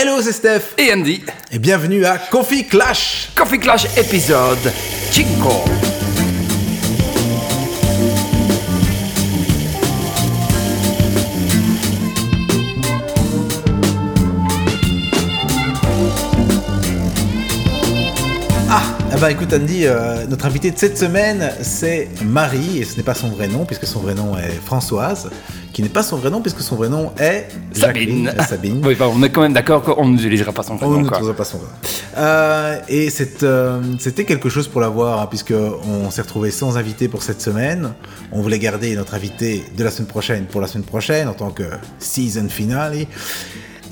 Hello, c'est Steph. Et Andy. Et bienvenue à Coffee Clash. Coffee Clash épisode Chico. Ah, eh ben écoute Andy, euh, notre invité de cette semaine, c'est Marie, et ce n'est pas son vrai nom, puisque son vrai nom est Françoise, qui n'est pas son vrai nom, puisque son vrai nom est Sabine. Euh, Sabine. Oui, bah, on est quand même d'accord qu'on n'utilisera pas son On prénom. ne trouvera pas son vrai. Euh, et euh, c'était quelque chose pour l'avoir, hein, puisque on s'est retrouvé sans invité pour cette semaine. On voulait garder notre invité de la semaine prochaine pour la semaine prochaine en tant que season finale.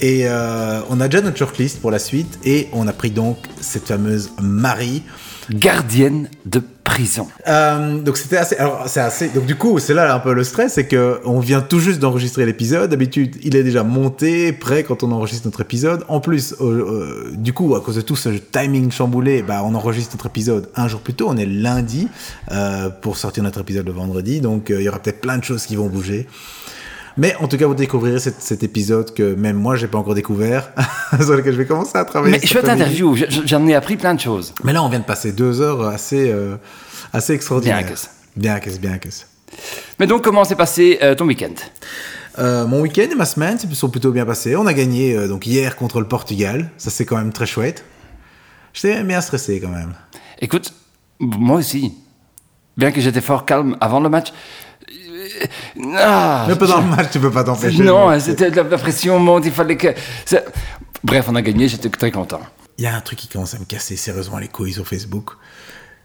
Et euh, on a déjà notre shortlist pour la suite et on a pris donc cette fameuse Marie. Gardienne de prison. Euh, donc c'était assez. Alors c'est assez. Donc du coup c'est là un peu le stress, c'est que on vient tout juste d'enregistrer l'épisode. D'habitude il est déjà monté, prêt quand on enregistre notre épisode. En plus, euh, du coup à cause de tout ce timing chamboulé, bah on enregistre notre épisode un jour plus tôt. On est lundi euh, pour sortir notre épisode le vendredi. Donc il y aura peut-être plein de choses qui vont bouger. Mais en tout cas, vous découvrirez cet, cet épisode que même moi, j'ai pas encore découvert, sur lequel je vais commencer à travailler. Mais chouette après-midi. interview, je- je- j'en ai appris plein de choses. Mais là, on vient de passer deux heures assez, euh, assez extraordinaires. Bien. Bien bien. Mais donc, comment s'est passé euh, ton week-end? Euh, mon week-end et ma semaine se sont plutôt bien passés. On a gagné euh, donc hier contre le Portugal. Ça, c'est quand même très chouette. J'étais bien stressé quand même. Écoute, moi aussi. Bien que j'étais fort calme avant le match. Ah, Mais pas dans le match, tu peux pas t'empêcher. Non, c'était de la la pression monte, il fallait que. ça- Bref, on a gagné, j'étais très content. Il y a un truc qui commence à me casser sérieusement les couilles sur Facebook.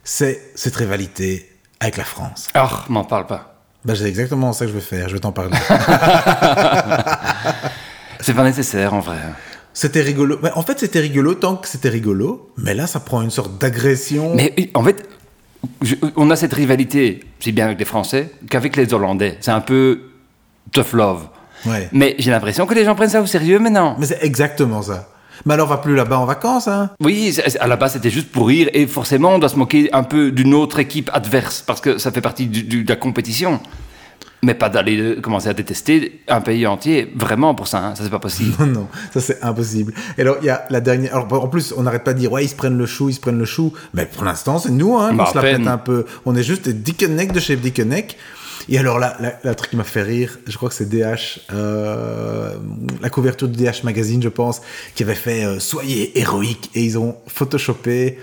C'est cette rivalité avec la France. Ah, m'en parle pas. Bah, c'est exactement ça que je veux faire. Je vais t'en parler. C'est pas nécessaire en vrai. c'était rigolo. En fait, c'était rigolo tant que c'était rigolo. Mais là, ça prend une sorte d'agression. Mais euh, en fait, je- on a cette rivalité, c'est bien avec les Français, qu'avec les Hollandais. C'est un peu tough love. Ouais. Mais j'ai l'impression que les gens prennent ça au sérieux maintenant. Mais c'est exactement ça. Mais alors, on va plus là-bas en vacances, hein Oui, à la base c'était juste pour rire et forcément on doit se moquer un peu d'une autre équipe adverse parce que ça fait partie du- du- de la compétition. Mais pas d'aller euh, commencer à détester un pays entier, vraiment pour ça, hein, ça c'est pas possible. Non, non, ça c'est impossible. Et alors, il y a la dernière. Alors, en plus, on n'arrête pas de dire, ouais, ils se prennent le chou, ils se prennent le chou. Mais pour l'instant, c'est nous, hein, Bah, qu'on se la pète un peu. On est juste des Dickeneck de chez Dickeneck. Et alors, là, la, la truc qui m'a fait rire, je crois que c'est DH, euh, la couverture du DH Magazine, je pense, qui avait fait euh, Soyez héroïque. Et ils ont photoshopé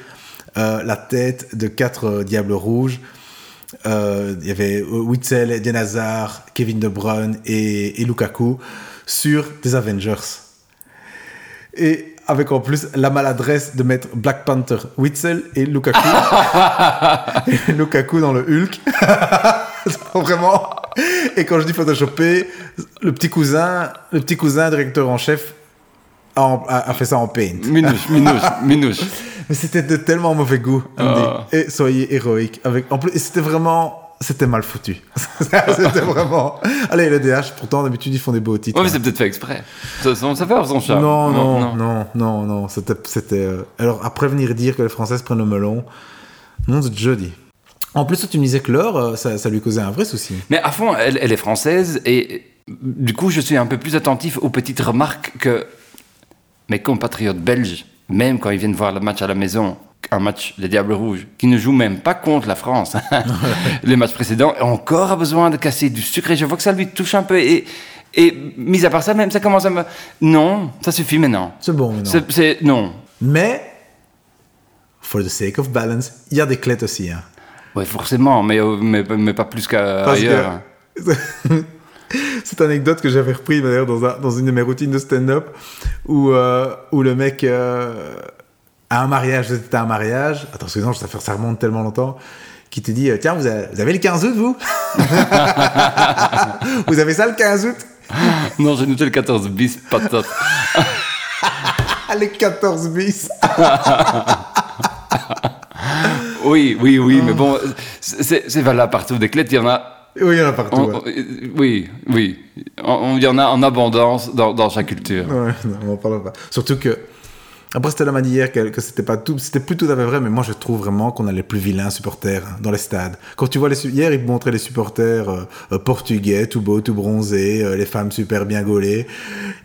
euh, la tête de quatre diables rouges. Il y avait Witzel, Eden Hazard, Kevin De Bruyne et, et Lukaku sur des Avengers. Et avec en plus la maladresse de mettre Black Panther, Witzel et Lukaku. et Lukaku dans le Hulk. Vraiment. Et quand je dis photoshopé, le petit cousin, le petit cousin directeur en chef a, en- a- a fait ça en paint. minouche, minouche, minouche. Mais c'était de tellement mauvais goût, Andy. Ah. Et soyez héroïque. Avec, en plus, c'était vraiment, c'était mal foutu. c'était vraiment. Allez, le DH, pourtant, d'habitude, ils font des beaux titres. Ouais, mais c'est peut-être fait exprès. Ça, ça, ça fait son charme. non, non, non, non, non, C'était, c'était. euh, Alors, après venir dire que les Françaises prennent le melon, non, c'est jeudi. En plus, tu me disais que l'heure, euh, ça, ça lui causait un vrai souci. Mais à fond, elle, elle est française et du coup, je suis un peu plus attentif aux petites remarques que mes compatriotes belges, même quand ils viennent voir le match à la maison, un match, les Diables Rouges, qui ne jouent même pas contre la France, les matchs précédents, encore a besoin de casser du sucre et je vois que ça lui touche un peu et, et mis à part ça, même ça commence à me... Non, ça suffit maintenant. C'est bon, maintenant. C'est... Non. Mais, for the sake of balance, il y a des clés aussi. Hein. Oui, forcément, mais, euh, mais, mais pas plus qu'ailleurs. Cette anecdote que j'avais repris d'ailleurs dans, un- dans une de mes routines de stand-up où, euh, où le mec euh, à un mariage, c'était un mariage, attends, excusez-moi, ça, fait- ça remonte tellement longtemps, qui te dit Tiens, vous avez, vous avez le 15 août, vous Vous avez ça le 15 août Non, j'ai noté le 14 bis, patate. Les 14 bis Oui, oui, oui, mais bon, c'est valable partout. Des clettes, il y en a. Oui, il y en a partout. on- ouais. on- oui, oui. Il y en a en abondance dans, dans chaque culture. Ouais, non, on en parle pas. Surtout que Après, Stella m'a dit hier que, que c'était pas tout, c'était plus tout à fait vrai, mais moi je trouve vraiment qu'on a les plus vilains supporters dans les stades. Quand tu vois les, hier, ils montraient les supporters euh, euh, portugais, tout beaux, tout bronzés, euh, les femmes super bien gaulées,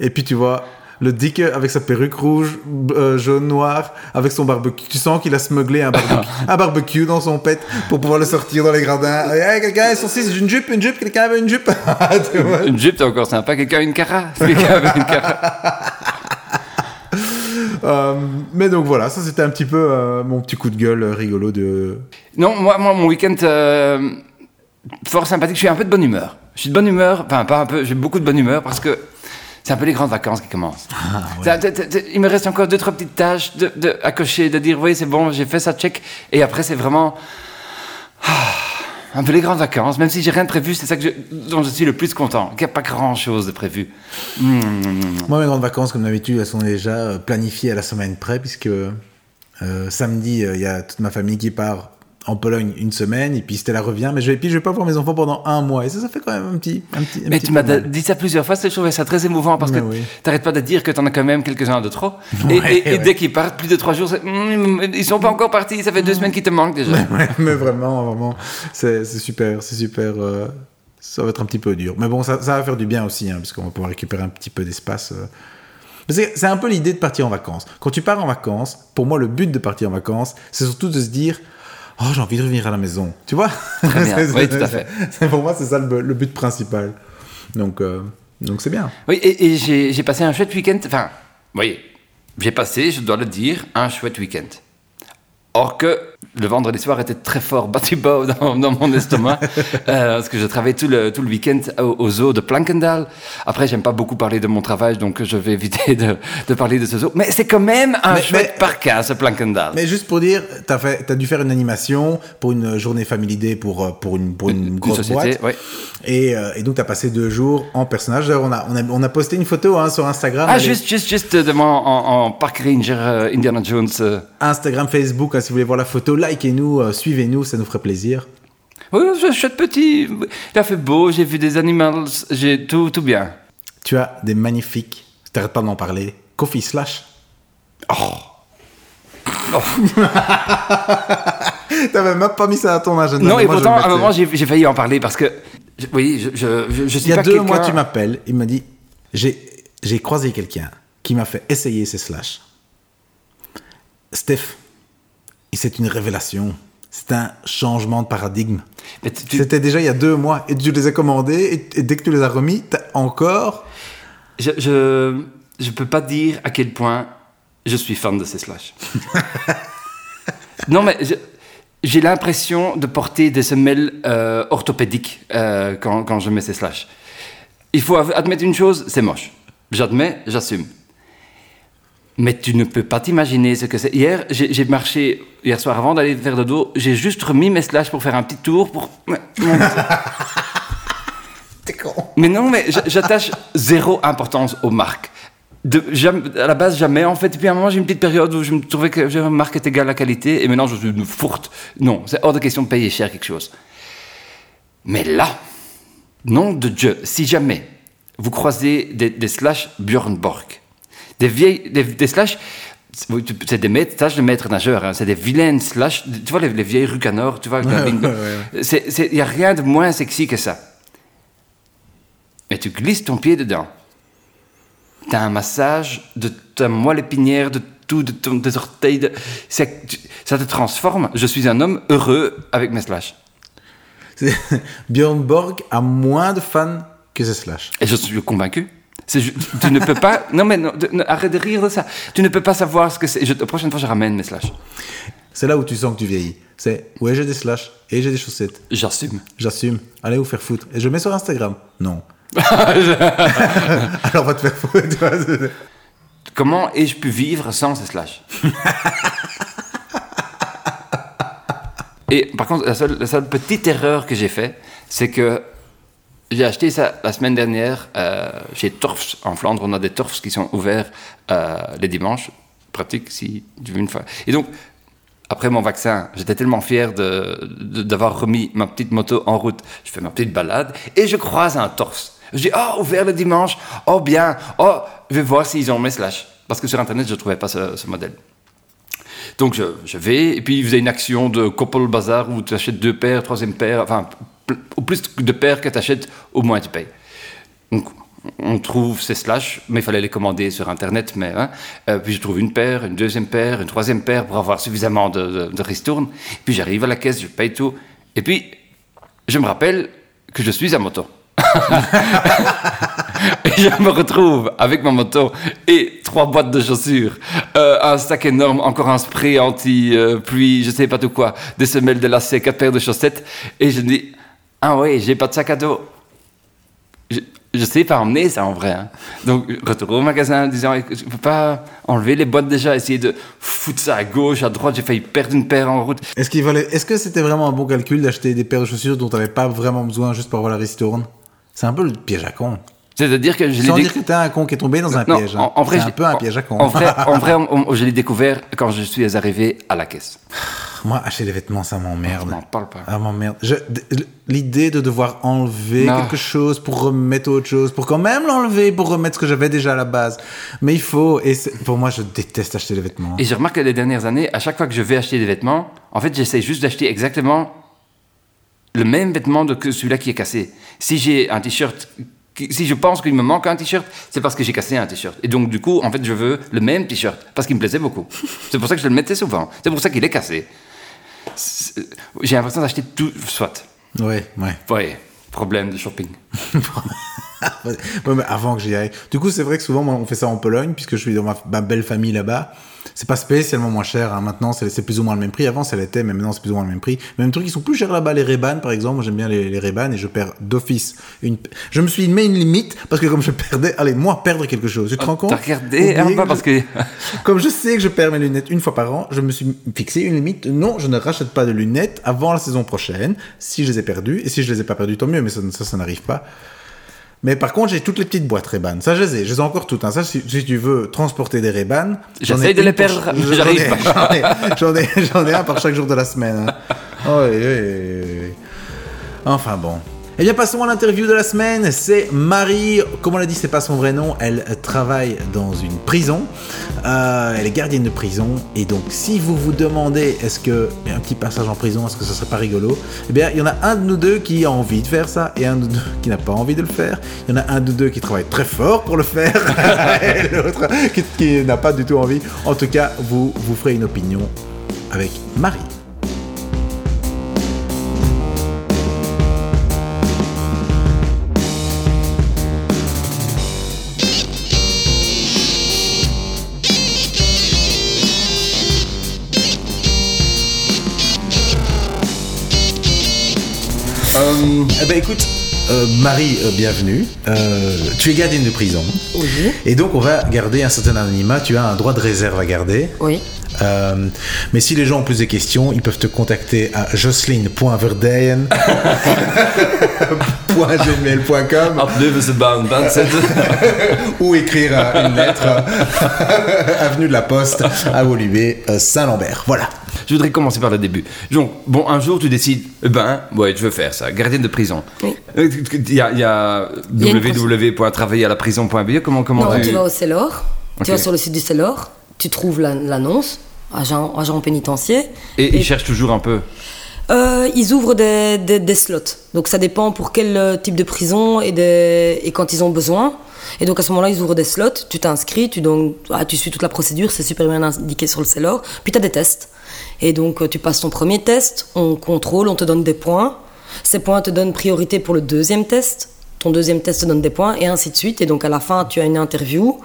et puis tu vois le Dick avec sa perruque rouge, euh, jaune, noir, avec son barbecue. Tu sens qu'il a smugglé un barbecue, un barbecue dans son pet pour pouvoir le sortir dans les gradins. Hey, quelqu'un a six, une jupe, une jupe, quelqu'un avait une jupe? Une jupe, c'est encore sympa. Quelqu'un a une cara Quelqu'un avait une cara Euh, mais donc voilà, ça c'était un petit peu euh, mon petit coup de gueule rigolo de. Non, moi, moi mon week-end, fort sympathique. Je suis un peu de bonne humeur. Je suis de bonne humeur, enfin pas un peu, j'ai beaucoup de bonne humeur parce que c'est un peu les grandes vacances qui commencent. Ça, t- t- t- il me reste encore deux, trois petites tâches de, de- à cocher, de dire oui, c'est bon, j'ai fait ça, check. Et après, c'est vraiment. ah, un peu les grandes vacances, même si j'ai rien de prévu, c'est ça que je- dont je suis le plus content. Qu'il n'y a pas grand chose de prévu. Mm, Moi, mes grandes vacances, comme d'habitude, elles sont déjà euh, planifiées à la semaine près, puisque euh, samedi, euh, il y a toute ma famille qui part en Pologne une semaine, et puis Stella revient, mais je vais, puis je vais pas voir mes enfants pendant un mois, et ça, ça fait quand même un petit. Un petit un Mais petit tu m'as dit ça plusieurs fois, je trouvais ça très émouvant parce Mais que oui. t'arrêtes pas de dire que t'en as quand même quelques-uns de trop. Et, Ouais, et- et ouais. dès qu'ils partent, plus de trois jours, Mm, ils sont pas encore partis, ça fait deux semaines qu'ils te manquent déjà. Ouais, mais vraiment, vraiment, c'est super, c'est super. euh, ça va être un petit peu dur. Mais bon, ça, ça va faire du bien aussi, hein, parce qu'on va pouvoir récupérer un petit peu d'espace. euh. C'est un peu l'idée de partir en vacances. Quand tu pars en vacances, pour moi, le but de partir en vacances, c'est surtout de se dire Oh, j'ai envie de revenir à la maison. Tu vois? Très bien. C'est- Oui, tout à fait. Pour moi, c'est ça le, le but principal. Donc, euh, donc c'est bien. Oui, et, et j'ai, j'ai passé un chouette week-end. Enfin, oui, j'ai passé, je dois le dire, un chouette week-end. Or que le vendredi soir était très fort battu bas dans, dans mon estomac, euh, parce que je travaillais tout le, tout le week-end au, au zoo de Plankendal. Après, j'aime pas beaucoup parler de mon travail, donc je vais éviter de, de parler de ce zoo. Mais c'est quand même un Mais- chouette mais- parc, ce Plankendal. Mais juste pour dire, t'as fait, t'as dû faire une animation pour une journée Family Day pour euh, pour une pour une, Une grosse société, boîte. ouais. Et, euh, et donc t'as passé deux jours en personnage. D'ailleurs, on a on a on a posté une photo hein, sur Instagram. Ah, juste, juste, juste en, en Park Ranger euh, Indiana Jones. Instagram, Facebook. hein, si vous voulez voir la photo, likez-nous, euh, suivez-nous, ça nous ferait plaisir. Oui, je suis petit. Il a fait beau, j'ai vu des animaux, j'ai tout, tout bien. Tu as des magnifiques. T'arrêtes pas d'en parler. Coffee slash. Oh. T'avais même pas mis ça à ton agenda. Non, et moi, je pourtant, à un moment, j'ai failli en parler parce que, je- oui, je, je, je, je suis Il y a pas deux mois, tu m'appelles. Il m'a dit j'ai j'ai croisé quelqu'un qui m'a fait essayer ces slash. Steph, et c'est une révélation. C'est un changement de paradigme. Tu- C'était déjà il y a deux mois et tu les as commandés et, et dès que tu les as remis, t'as encore. je, je, je peux pas dire à quel point je suis fan de ces slash. non, mais j'ai l'impression de porter des semelles euh, orthopédiques euh, quand, quand je mets ces slash. Il faut admettre une chose, c'est moche. J'admets, j'assume. Mais tu ne peux pas t'imaginer ce que c'est. Hier, j'ai marché, hier soir avant d'aller faire de dos, j'ai juste remis mes slash pour faire un petit tour pour. T'es con. Mais non, mais j'attache zéro importance aux marques. De, jamais- à la base, jamais. En fait, et puis à un moment, j'ai une petite période où je me trouvais que une marque est égale à la qualité, et maintenant, je suis une fourte. Non, c'est hors de question de payer cher quelque chose. Mais là, nom de Dieu, si jamais vous croisez des, des slash Björn Borg, des vieilles, des, des slash, c'est des maîtres, slash de maîtres nageurs, hein, c'est des vilaines slash, tu vois les, les vieilles rues Canor, tu vois, il n'y a rien de moins sexy que ça. Mais tu glisses ton pied dedans. Tu as un massage de ta moelle épinière, de tout, de ton, des orteils. De... tu- Ça te transforme. Je suis un homme heureux avec mes slash. Björn Borg a moins de fans que ces slash. Et je suis convaincu. Tu ne peux pas. Non, mais non, de- non, arrête de rire de ça. Tu ne peux pas savoir ce que c'est. Je- La prochaine fois, je ramène mes slash. C'est là où tu sens que tu vieillis. C'est ouais, j'ai des slash et j'ai des chaussettes. J'assume. J'assume. Allez vous faire foutre. Et je mets sur Instagram. Non. Alors va te faire foutre. Comment ai-je pu vivre sans ces slash Et par contre, la seule, la seule petite erreur que j'ai fait, c'est que j'ai acheté ça la semaine dernière euh, chez Torfs en Flandre. On a des Torfs qui sont ouverts euh, les dimanches. Pratique si tu veux une fois. Et donc, après mon vaccin, j'étais tellement fier d'avoir remis ma petite moto en route. Je fais ma petite balade et je croise un Torfs. Je dis, oh, ouvert le dimanche. Oh, bien. Oh, je vais voir s'ils ont mes slash. Parce que sur Internet, je ne trouvais pas ce modèle. Donc je, vais, et puis il faisait une action de couple bazar où tu achètes deux paires, troisième paire, enfin, au plus de paires que tu achètes, au moins tu payes. Donc on trouve ces slash, mais il fallait les commander sur Internet. Mais, hein. Euh, puis je trouve une paire, une deuxième paire, une troisième paire pour avoir suffisamment de, de, de. Puis j'arrive à la caisse, je paye tout. Et puis, je me rappelle que je suis à moto. je me retrouve avec ma moto et trois boîtes de chaussures, euh, un sac énorme, encore un spray anti-pluie, je sais pas tout quoi, des semelles de lacets, quatre paires de chaussettes. Et je me dis, ah ouais, j'ai pas de sac à dos. Je, je sais pas emmener ça en vrai. hein. Donc, retour au magasin en disant, je peux pas enlever les boîtes déjà, essayer de foutre ça à gauche, à droite, j'ai failli perdre une paire en route. Est-ce que c'était vraiment un bon calcul d'acheter des paires de chaussures dont t'avais pas vraiment besoin juste pour avoir la ristourne C'est un peu le piège à con. C'est-à-dire que je l'ai Sans dire que t'es un con qui est tombé dans un Non, piège. hein. en, en vrai, c'est un peu un piège à con. En vrai, en vrai on- on- je l'ai découvert quand je suis arrivé à la caisse. Moi, acheter des vêtements, ça m'emmerde. Je n'en parle pas. Ah m'emmerde. L'idée de devoir enlever Non. quelque chose pour remettre autre chose, pour quand même l'enlever, pour remettre ce que j'avais déjà à la base. Mais il faut, et pour moi, je déteste acheter des vêtements. Et je remarque que les dernières années, à chaque fois que je vais acheter des vêtements, en fait, j'essaie juste d'acheter exactement le même vêtement que celui-là qui est cassé. Si j'ai un t-shirt, si je pense qu'il me manque un t-shirt, c'est parce que j'ai cassé un t-shirt. Et donc, du coup, en fait, je veux le même t-shirt parce qu'il me plaisait beaucoup. c'est pour ça que je le mettais souvent. C'est pour ça qu'il est cassé. J'ai l'impression d'acheter tout, soit. Ouais, ouais. Ouais, problème de shopping. Ouais, mais avant que j'y aille. Du coup, c'est vrai que souvent, moi, on fait ça en Pologne, puisque je suis dans ma, ma belle famille là-bas. C'est pas spécialement moins cher. hein. Maintenant, c'est plus ou moins le même prix. Avant, ça l'était, mais maintenant, c'est plus ou moins le même prix. Même truc, ils sont plus chers là-bas. Les Ray-Ban, par exemple, j'aime bien les, les Ray-Ban et je perds d'office. Une... Je me suis mis une limite parce que comme je perdais, allez, moi, perdre quelque chose. Tu te rends compte? T'as regardé un peu parce que. Comme je sais que je perds mes lunettes une fois par an, je me suis fixé une limite. Non, je ne rachète pas de lunettes avant la saison prochaine, si je les ai perdues. Et si je les ai pas perdues, tant mieux, mais ça, ça, ça n'arrive pas. Mais par contre, j'ai toutes les petites boîtes Ray-Ban. Ça, je les ai. Je les ai encore toutes. hein. Ça, si, si tu veux transporter des ai J'essaye de les perdre, j'arrive ai- pas. J'en ai, ai, ai un par chaque jour de la semaine. hein. Oh, oui, oui, oui. Enfin bon. Eh bien, passons à l'interview de la semaine. C'est Marie. Comme on l'a dit, c'est pas son vrai nom. Elle travaille dans une prison. Euh, elle est gardienne de prison. Et donc, si vous vous demandez, est-ce que un petit passage en prison, est-ce que ce serait pas rigolo? Eh bien, il y en a un de nous deux qui a envie de faire ça et un de nous deux qui n'a pas envie de le faire. Il y en a un de nous deux qui travaille très fort pour le faire et l'autre qui, qui n'a pas du tout envie. En tout cas, vous vous ferez une opinion avec Marie. Eh ben écoute, euh, Marie, euh, bienvenue. Euh, tu es gardienne de prison. Oui. Et donc on va garder un certain anonymat. Tu as un droit de réserve à garder. Oui. Euh, mais si les gens ont plus de questions, ils peuvent te contacter à jocelyn.verdeyen.gmail.com Aflevensebaan 27. ou écrire euh, une lettre avenue de la Poste à Woluwe, euh, Saint-Lambert. Voilà. Je voudrais commencer par le début. Donc, bon, un jour, tu décides, eh ben, ouais, je veux faire ça, gardienne de prison. Oui. Euh, Il y a, il y a www.travailleraprison.be, comment, comment Non, tu... tu vas au Cellor, Ok. tu vas sur le site du Cellor, tu trouves la- l'annonce, agent, agent pénitentiaire. Et, ils cherchent toujours un peu. Euh, ils ouvrent des, des- des slots. Donc ça dépend pour quel euh, type de prison et, des- et quand ils ont besoin. Et donc à ce moment-là, ils ouvrent des slots, tu t'inscris, tu, donnes- ah, tu suis toute la procédure, c'est super bien indiqué sur le Cellor. Puis tu as des tests. Et donc euh, tu passes ton premier test, on contrôle, on te donne des points. Ces points te donnent priorité pour le deuxième test. Ton deuxième test te donne des points et ainsi de suite. Et donc à la fin, tu as une interview.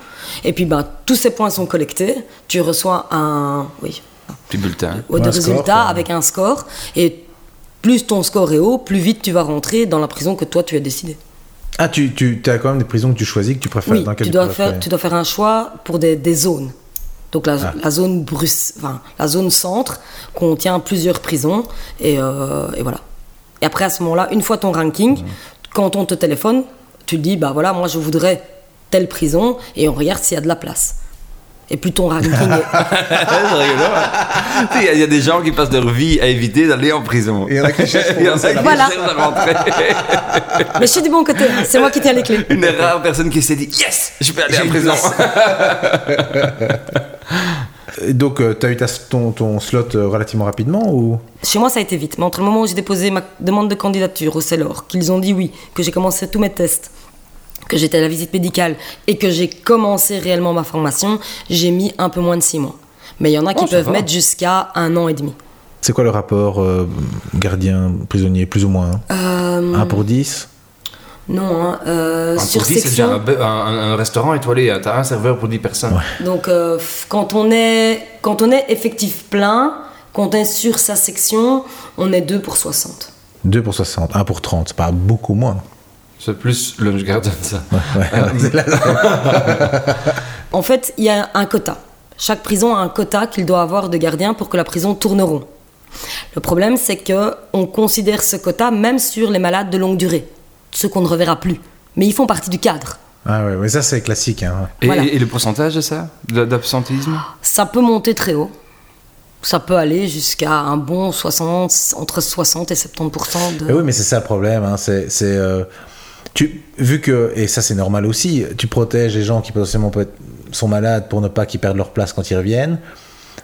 Et puis ben, tous ces points sont collectés. Tu reçois un... Oui, Petit bulletin. ouais, Un de score, résultats avec un score. Et plus ton score est haut, plus vite tu vas rentrer dans la prison que toi tu as décidé. Ah, tu, tu as quand même des prisons que tu choisis, que tu préfères Oui, dans tu dois, préfères faire, tu dois faire un choix pour des, des zones. Donc la, Ah. la zone Bruce, enfin, la zone centre contient plusieurs prisons et, euh, et voilà. Et après à ce moment-là, une fois ton ranking, quand on te téléphone, tu dis bah voilà moi je voudrais telle prison et on regarde s'il y a de la place. Et plus ton ranking est, hein. Il y, a- il y a des gens qui passent leur vie à éviter d'aller en prison. Il y en a qui cherchent pour Il y en a rentrer qui Voilà. cherchent à rentrer. mais je suis du bon côté, c'est moi qui tiens les clés. Une des rares personnes qui s'est dit Yes, je peux aller en prison. Et Donc, tu as eu ta- ton, ton slot euh, relativement rapidement ou? Chez moi, ça a été vite. Mais entre le moment où j'ai déposé ma demande de candidature au CELOR, qu'ils ont dit oui, que j'ai commencé tous mes tests, que j'étais à la visite médicale et que j'ai commencé réellement ma formation, j'ai mis un peu moins de six mois. Mais il y en a qui Oh, peuvent va. mettre jusqu'à un an et demi. C'est quoi le rapport euh, gardien-prisonnier, plus ou moins? Euh, 1 pour 10 non, hein, euh, Un sur pour dix, c'est déjà section. un, un- un- restaurant étoilé. hein. T'as un serveur pour 10 personnes. Donc euh, quand on est quand on est effectif plein, quand on est sur sa section, on est 2 pour 60. 2 pour 60, 1 pour 30, c'est pas beaucoup moins. C'est plus lunch garden, ça. Ouais. En fait, il y a un quota. Chaque prison a un quota qu'il doit avoir de gardiens pour que la prison tourne rond. Le problème, c'est que on considère ce quota même sur les malades de longue durée, ceux qu'on ne reverra plus. Mais ils font partie du cadre. Ah ouais, mais ça c'est classique. Hein. Et, Voilà. et- et le pourcentage de ça D'absentéisme? Ça peut monter très haut. Ça peut aller jusqu'à un bon 60, entre 60 et 70% de... Mais oui, mais c'est ça le problème. Hein. C'est, c'est, euh, tu, vu que, et ça c'est normal aussi, tu protèges les gens qui potentiellement sont malades pour ne pas qu'ils perdent leur place quand ils reviennent,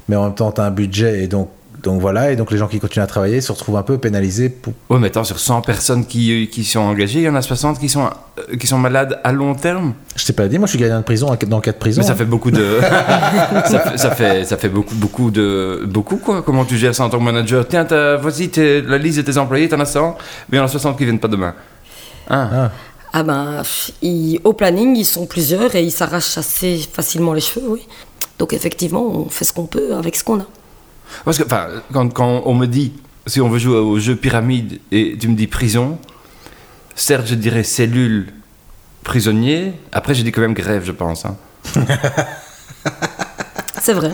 mais en même temps tu as un budget et donc, donc voilà, et donc les gens qui continuent à travailler se retrouvent un peu pénalisés pour... Ouais, mais attends, sur 100 personnes qui, qui sont engagées, il y en a 60 qui sont, euh, qui sont malades à long terme. Je t'ai pas dit, moi je suis gardien de prison dans quatre prisons. Mais ça fait beaucoup de. ça, fait, ça, fait, ça fait beaucoup, beaucoup de. Beaucoup quoi. Comment tu gères ça en tant que manager? Tiens, voici la liste de tes employés, t'en as 100, mais il y en a 60 qui viennent pas demain. Hein? Ah. Ah ben, ils- au planning, ils sont plusieurs et ils s'arrachent assez facilement les cheveux, oui. Donc effectivement, on fait ce qu'on peut avec ce qu'on a. Parce que, enfin, quand, quand on me dit, si on veut jouer au jeu pyramide et tu me dis prison, certes, je dirais cellule prisonnier, après, je dis quand même grève, je pense. hein. C'est vrai.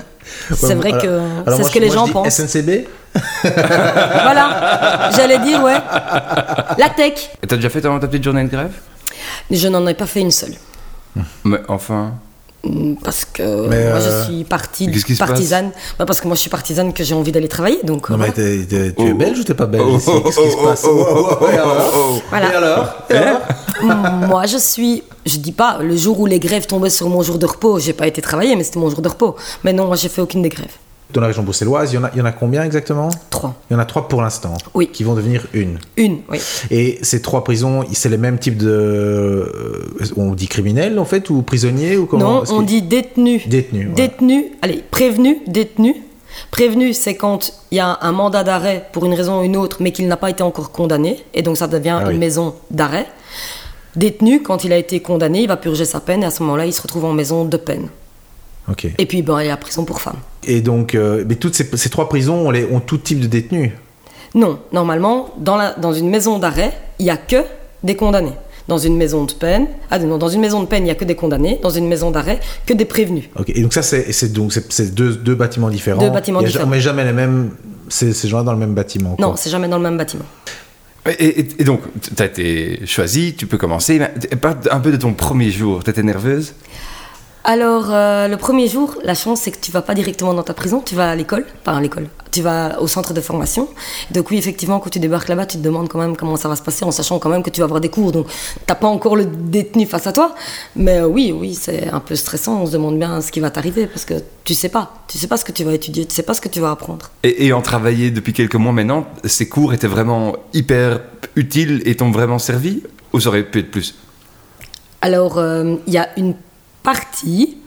C'est Ouais, vrai alors- que c'est ce que je- les moi, gens je dis pensent. SNCB Voilà, j'allais dire, ouais. La tech. Et t'as déjà fait ta, ta petite journée de grève? Je n'en ai pas fait une seule. Mais enfin. Parce que Mais, moi, euh, je suis partie partisane. Bah, parce que moi, je suis partisane que j'ai envie d'aller travailler. Donc, Non euh, mais voilà. t'es- t'es- tu es Oh. belge ou t'es pas belge Oh, ici oh, Qu'est-ce qui se oh, passe oh, oh, oh, Et alors. Voilà. Et alors Et alors moi, je suis. Je dis pas, le jour où les grèves tombaient sur mon jour de repos, j'ai pas été travailler, mais c'était mon jour de repos. Mais non, moi, j'ai fait aucune des grèves. Dans la région bruxelloise, il y en a, il y en a combien exactement? Trois. Il y en a trois pour l'instant. Oui. Qui vont devenir une. Une, oui. Et ces trois prisons, c'est les mêmes types de. euh, On dit criminels en fait ou prisonniers ou comment non, on dit détenu. Détenu, ouais. Détenu, allez, prévenu, détenu. Prévenu, c'est quand il y a un mandat d'arrêt pour une raison ou une autre, mais qu'il n'a pas été encore condamné, et donc ça devient Ah oui. une maison d'arrêt. Détenu, quand il a été condamné, il va purger sa peine, et à ce moment-là, il se retrouve en maison de peine. Ok. Et puis, ben, il y a la prison pour femmes. Et donc, euh, mais toutes ces, ces trois prisons ont, les, ont tout type de détenus. Non, normalement, dans, la, dans une maison d'arrêt, il n'y a que des condamnés. Dans une maison de peine, ah non, dans une maison de peine, il n'y a que des condamnés. Dans une maison d'arrêt, que des prévenus. Ok. Et donc ça, c'est c'est donc c'est deux, deux bâtiments différents. Deux bâtiments différents. ja- Mais jamais les mêmes. Ces, ces gens-là dans le même bâtiment. quoi. Non, c'est jamais dans le même bâtiment. Et, et- et donc, tu as été choisi, tu peux commencer. Mais parle un peu de ton premier jour. Tu étais nerveuse? Alors, euh, le premier jour, la chance, c'est que tu vas pas directement dans ta prison, tu vas à l'école, pas à l'école, tu vas au centre de formation. Donc oui, effectivement, quand tu débarques là-bas, tu te demandes quand même comment ça va se passer, en sachant quand même que tu vas avoir des cours. Donc, t'as pas encore le détenu face à toi. Mais euh, oui, oui, c'est un peu stressant, on se demande bien ce qui va t'arriver, parce que tu sais pas. Tu sais pas ce que tu vas étudier, tu sais pas ce que tu vas apprendre. et, et en travaillant depuis quelques mois maintenant, ces cours étaient vraiment hyper utiles et t'ont vraiment servi Ou ça aurait pu être plus? Alors, euh, il y a une partie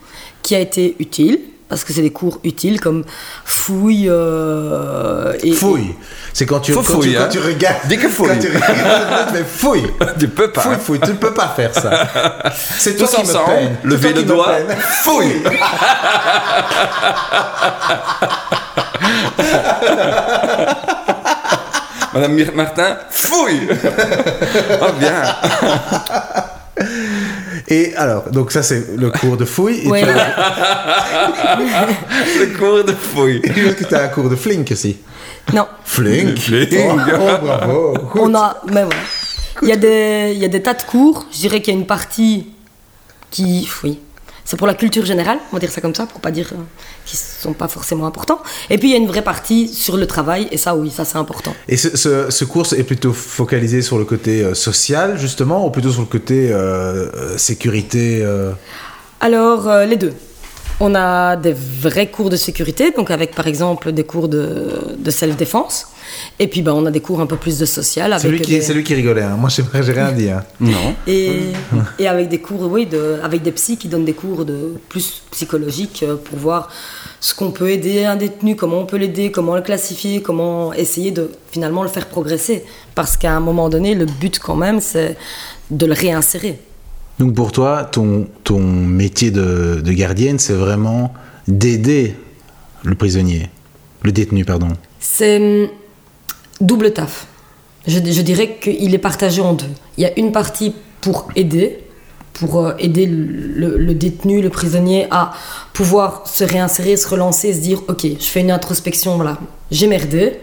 qui a été utile, parce que c'est des cours utiles comme fouille euh, et... Fouille. C'est quand tu, quand, tu, fouille, quand hein. tu regardes. Dis que fouille. Quand tu regardes, mais fouille. Tu peux pas. Fouille, fouille. Tu ne peux pas faire ça. C'est toi Tous qui ensemble, me peine. Toi le doigt. Fouille Madame Martin, fouille Oh bien Et alors, donc ça c'est le cours de fouille. Et Ouais. Le cours de fouille. est-ce que tu as un cours de flink aussi Non, Flink Flink. Oh, oh, bravo. on a... Mais voilà. Il y, a des, il y a des tas de cours, je dirais qu'il y a une partie qui... Oui, c'est pour la culture générale, on va dire ça comme ça, pour pas dire euh, qu'ils sont pas forcément importants. Et puis il y a une vraie partie sur le travail, et ça oui, ça c'est important. Et ce, ce, ce cours est plutôt focalisé sur le côté euh, social, justement, ou plutôt sur le côté euh, euh, sécurité Alors, les deux. On a des vrais cours de sécurité, donc avec par exemple des cours de, de self-défense. Et puis ben, on a des cours un peu plus de social. C'est avec lui, qui, des- c'est lui qui rigolait. hein. Moi, j'ai j'ai rien dit. hein. Non. Et, et avec des cours, oui, de, avec des psys qui donnent des cours de plus psychologiques euh, pour voir ce qu'on peut aider un détenu, comment on peut l'aider, comment le classifier, comment essayer de finalement le faire progresser. Parce qu'à un moment donné, le but quand même, c'est de le réinsérer. Donc pour toi, ton, ton métier de, de gardienne, c'est vraiment d'aider le prisonnier, le détenu, pardon. C'est hum, double taf. Je, dirais qu'il est partagé en deux. Il y a une partie pour aider, pour euh, aider le, le détenu, le prisonnier à pouvoir se réinsérer, se relancer, se dire ok, je fais une introspection, voilà, j'ai merdé,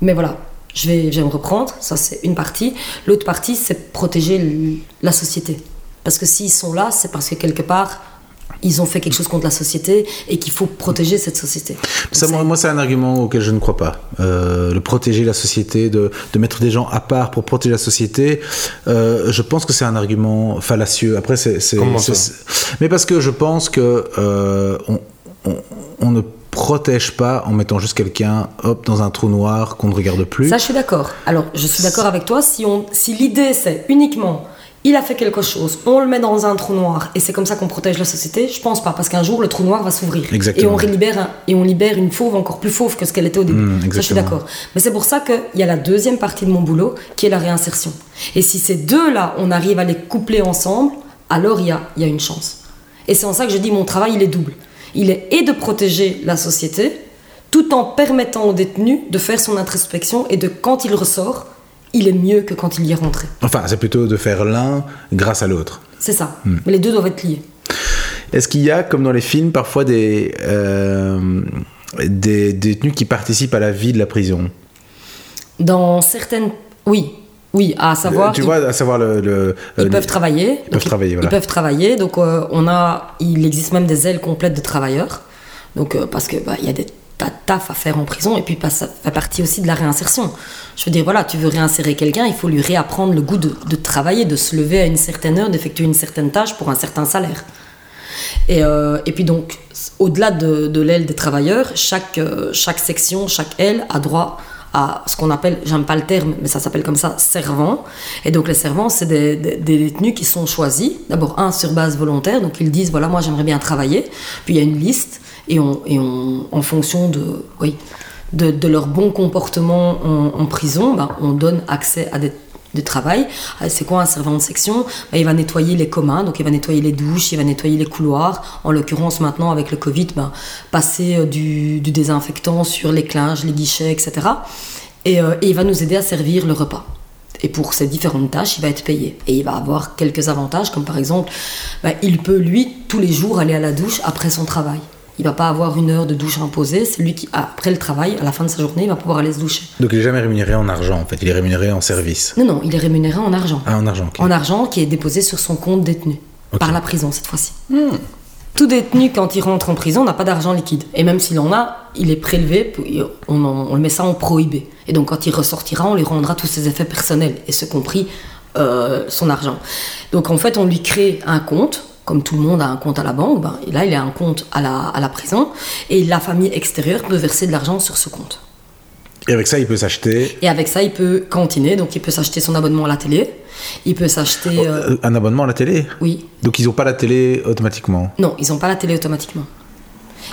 mais voilà, je vais, je vais me reprendre. Ça, c'est une partie. L'autre partie, c'est protéger la société. Parce que s'ils sont là, c'est parce que quelque part, ils ont fait quelque chose contre la société et qu'il faut protéger cette société. Ça, moi, moi, c'est un argument auquel je ne crois pas. Euh, le protéger la société, de, de mettre des gens à part pour protéger la société, euh, je pense que c'est un argument fallacieux. Après, c'est. c'est- Comment c'est- ça c'est- Mais parce que je pense que euh, on, on- on ne protège pas en mettant juste quelqu'un hop dans un trou noir qu'on ne regarde plus. Ça, je suis d'accord. Alors, je suis d'accord avec toi. Si, on, si l'idée, c'est uniquement, il a fait quelque chose, on le met dans un trou noir, et c'est comme ça qu'on protège la société, je pense pas. Parce qu'un jour, le trou noir va s'ouvrir. Et on, libère un- et on libère une fauve encore plus fauve que ce qu'elle était au début. Mm, ça, je suis d'accord. Mais c'est pour ça qu'il y a la deuxième partie de mon boulot, qui est la réinsertion. Et si ces deux-là, on arrive à les coupler ensemble, alors il y a, y a une chance. Et c'est en ça que je dis mon travail, il est double. Il est et de protéger la société, tout en permettant au détenu de faire son introspection et de quand il ressort, il est mieux que quand il y est rentré. Enfin, c'est plutôt de faire l'un grâce à l'autre. C'est ça. Mais les deux doivent être liés. Est-ce qu'il y a, comme dans les films, parfois des, euh, des détenus qui participent à la vie de la prison? Dans certaines. Oui, oui, à savoir. Tu ils- vois, à savoir le. le- Ils euh, peuvent travailler. peuvent Donc, travailler, ils, voilà. ils peuvent travailler. Donc, euh, on a, il existe même des ailes complètes de travailleurs. Donc, euh, parce que bah, il y a des tas taf à faire en prison. Et puis, ça fait partie aussi de la réinsertion. Je veux dire, voilà, tu veux réinsérer quelqu'un, il faut lui réapprendre le goût de, travailler, de se lever à une certaine heure, d'effectuer une certaine tâche pour un certain salaire. Et, euh, et puis donc, au-delà de, de l'aile des travailleurs, chaque, euh, chaque section, chaque aile a droit à ce qu'on appelle, j'aime pas le terme, mais ça s'appelle comme ça, servants. Et donc les servants, c'est des, détenus qui sont choisis, d'abord un sur base volontaire, donc ils disent, voilà, moi j'aimerais bien travailler. Puis il y a une liste, et, on, et on, en fonction de, oui, de, de leur bon comportement en, en prison, ben, on donne accès à des de travail. Euh, C'est quoi un servant de section? Ben, Il va nettoyer les communs, donc il va nettoyer les douches, il va nettoyer les couloirs. En l'occurrence, maintenant, avec le Covid, ben, passer euh, du, désinfectant sur les clinges, les guichets, etc. Et, euh, et il va nous aider à servir le repas. Et pour ces différentes tâches, il va être payé. Et il va avoir quelques avantages, comme par exemple, ben, il peut, lui, tous les jours aller à la douche après son travail. Il va pas avoir une heure de douche imposée. C'est lui qui, après le travail, à la fin de sa journée, il va pouvoir aller se doucher. Donc il est jamais rémunéré en argent, en fait. Il est rémunéré en service. Non, non, il est rémunéré en argent Ah, en argent, en argent qui est déposé sur son compte détenu par la prison cette fois-ci. Tout détenu quand il rentre en prison n'a pas d'argent liquide et même s'il en a, il est prélevé, on, en- on le met ça en prohibé. Et donc quand il ressortira, on lui rendra tous ses effets personnels et ce compris euh, son argent. Donc en fait, on lui crée un compte. Comme tout le monde a un compte à la banque, ben, et là il a un compte à la, à la prison et la famille extérieure peut verser de l'argent sur ce compte. Et avec ça, il peut s'acheter Et avec ça, il peut cantiner, donc il peut s'acheter son abonnement à la télé, il peut s'acheter... euh, euh, un abonnement à la télé? oui, Donc ils n'ont pas la télé automatiquement? Non, ils n'ont pas la télé automatiquement.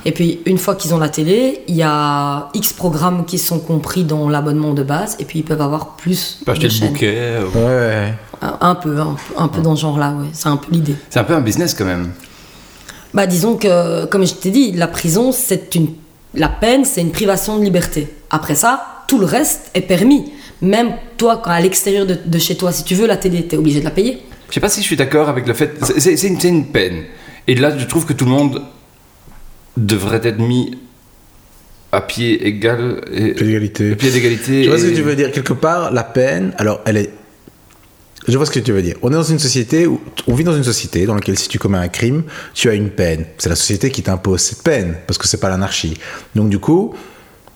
Et puis, une fois qu'ils ont la télé, il y a X programmes qui sont compris dans l'abonnement de base, et puis ils peuvent avoir plus peux acheter de le chaînes. bouquet. euh, Ouais. Un, un peu, un, un peu dans ce genre-là, ouais. C'est un peu l'idée. C'est un peu un business quand même. Bah, disons que, comme je t'ai dit, la prison, c'est une... La peine, c'est une privation de liberté. Après ça, tout le reste est permis. Même toi, quand à l'extérieur de, de chez toi, si tu veux la télé, t'es obligé de la payer. Je sais pas si je suis d'accord avec le fait. une, c'est une peine. Et là, je trouve que tout le monde devrait être mis à pied égal et Pied d'égalité. pied d'égalité. Je vois ce que tu veux dire. Quelque part, la peine, alors elle est. Je vois ce que tu veux dire. On est dans une société où on vit dans une société dans laquelle si tu commets un crime, tu as une peine. C'est la société qui t'impose cette peine parce que c'est pas l'anarchie. Donc du coup,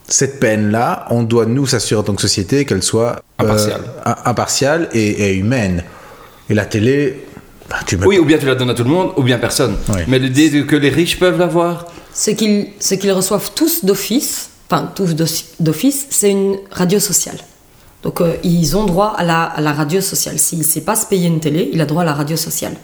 cette peine-là, on doit nous s'assurer en tant que société qu'elle soit euh, Impartiale. im- impartiale et, et humaine. Et la télé, Bah, tu me- Oui, ou bien tu la donnes à tout le monde, ou bien personne. Oui. Mais l'idée que les riches peuvent l'avoir, Ce qu'ils reçoivent tous d'office, enfin tous d'office, c'est une radio sociale. Donc euh, ils ont droit à la, à la radio sociale. S'il ne sait pas se payer une télé, il a droit à la radio sociale.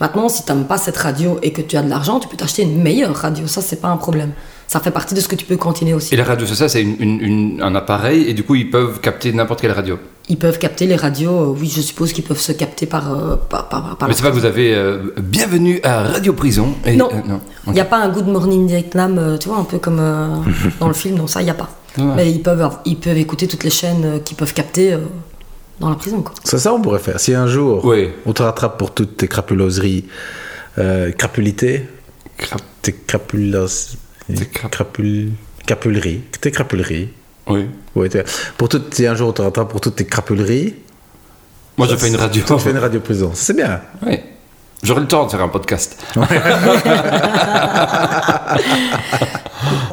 Maintenant, si tu n'aimes pas cette radio et que tu as de l'argent, tu peux t'acheter une meilleure radio. Ça, c'est pas un problème. Ça fait partie de ce que tu peux continuer aussi. et la radio sociale, c'est une- une- une- un appareil, et du coup, ils peuvent capter n'importe quelle radio. Ils peuvent capter les radios, euh, oui, je suppose qu'ils peuvent se capter par. euh, par, par- par Mais c'est pas que vous avez euh, bienvenue à Radio Prison. Et, Non. euh, non. Il n'y a pas un Good Morning Vietnam, euh, tu vois, un peu comme euh, dans le film, non, ça, il n'y a pas. Ouais. Mais ils peuvent, ils peuvent écouter toutes les chaînes euh, qu'ils peuvent capter euh, dans la prison, quoi. C'est ça on pourrait faire. Si un jour Oui. on te rattrape pour toutes tes crapuloseries, euh, crapulités, Crap- tes crapulos... Crap- crapul... crapuleries, tes crapuleries. Oui. Ouais, pour toutes, si un jour on te rattrape pour toutes tes crapuleries, Moi, je fais une radio. tu fais une radio prison. C'est bien. Oui. J'aurai le temps de faire un podcast.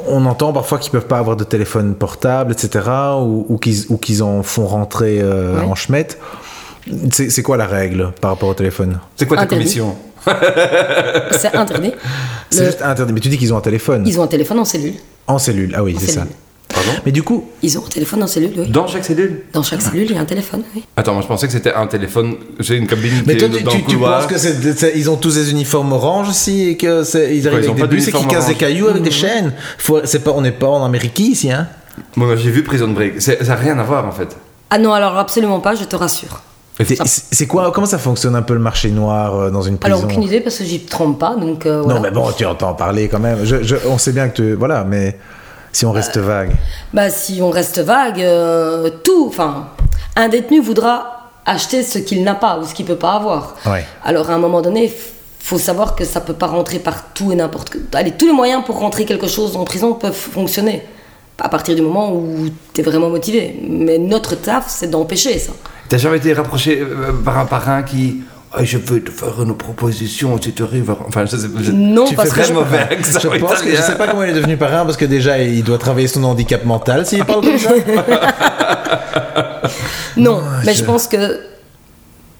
On entend parfois qu'ils peuvent pas avoir de téléphone portable, etc., ou, ou qu'ils ou qu'ils en font rentrer euh, en chemette. C'est c'est quoi la règle par rapport au téléphone? C'est quoi ta Interdit. commission? C'est interdit. C'est Le- juste interdit. Mais tu dis qu'ils ont un téléphone Ils ont un téléphone en cellule. en cellule. Ah oui, c'est ça. Pardon? Mais du coup, Ils ont un téléphone en cellule, oui. Dans chaque cellule? Dans chaque cellule, il y a un téléphone, oui. Attends, moi je pensais que c'était un téléphone. J'ai une cabine mais qui toi, est tu, dans tu- le tu couloir. penses que c'est, c'est- ils ont tous des uniformes orange aussi et que c'est, ils arrivent ils ont avec pas des bus et qu'ils cassent des cailloux avec des chaînes. Faut, c'est pas, on n'est pas en Amérique ici, hein Moi, j'ai vu Prison Break. C'est- Ça n'a rien à voir en fait. Ah non, alors absolument pas, je te rassure. C'est, quoi Comment ça fonctionne un peu le marché noir euh, dans une prison Alors aucune idée parce que j'y trompe pas, donc euh, voilà. Non, mais bon, tu entends parler quand même. Je- je- on sait bien que tu, voilà, mais si on reste vague. Bah si on reste vague, euh, tout, enfin, un détenu voudra acheter ce qu'il n'a pas ou ce qu'il peut pas avoir. Ouais. Alors à un moment donné, faut savoir que ça peut pas rentrer par tout et n'importe. Allez, tous les moyens pour rentrer quelque chose en prison peuvent fonctionner. À partir du moment où tu es vraiment motivé. Mais notre taf, c'est d'empêcher ça. T'as jamais été rapproché euh, par un parrain qui. Ah, je veux te faire une proposition si tu arrives à. Enfin, je sais je- Non, Tu parce fais que très je- mauvais accent Je pense que je italien. sais pas comment il est devenu parrain parce que déjà il doit travailler son handicap mental s'il parle comme ça. Non, mais je- je pense que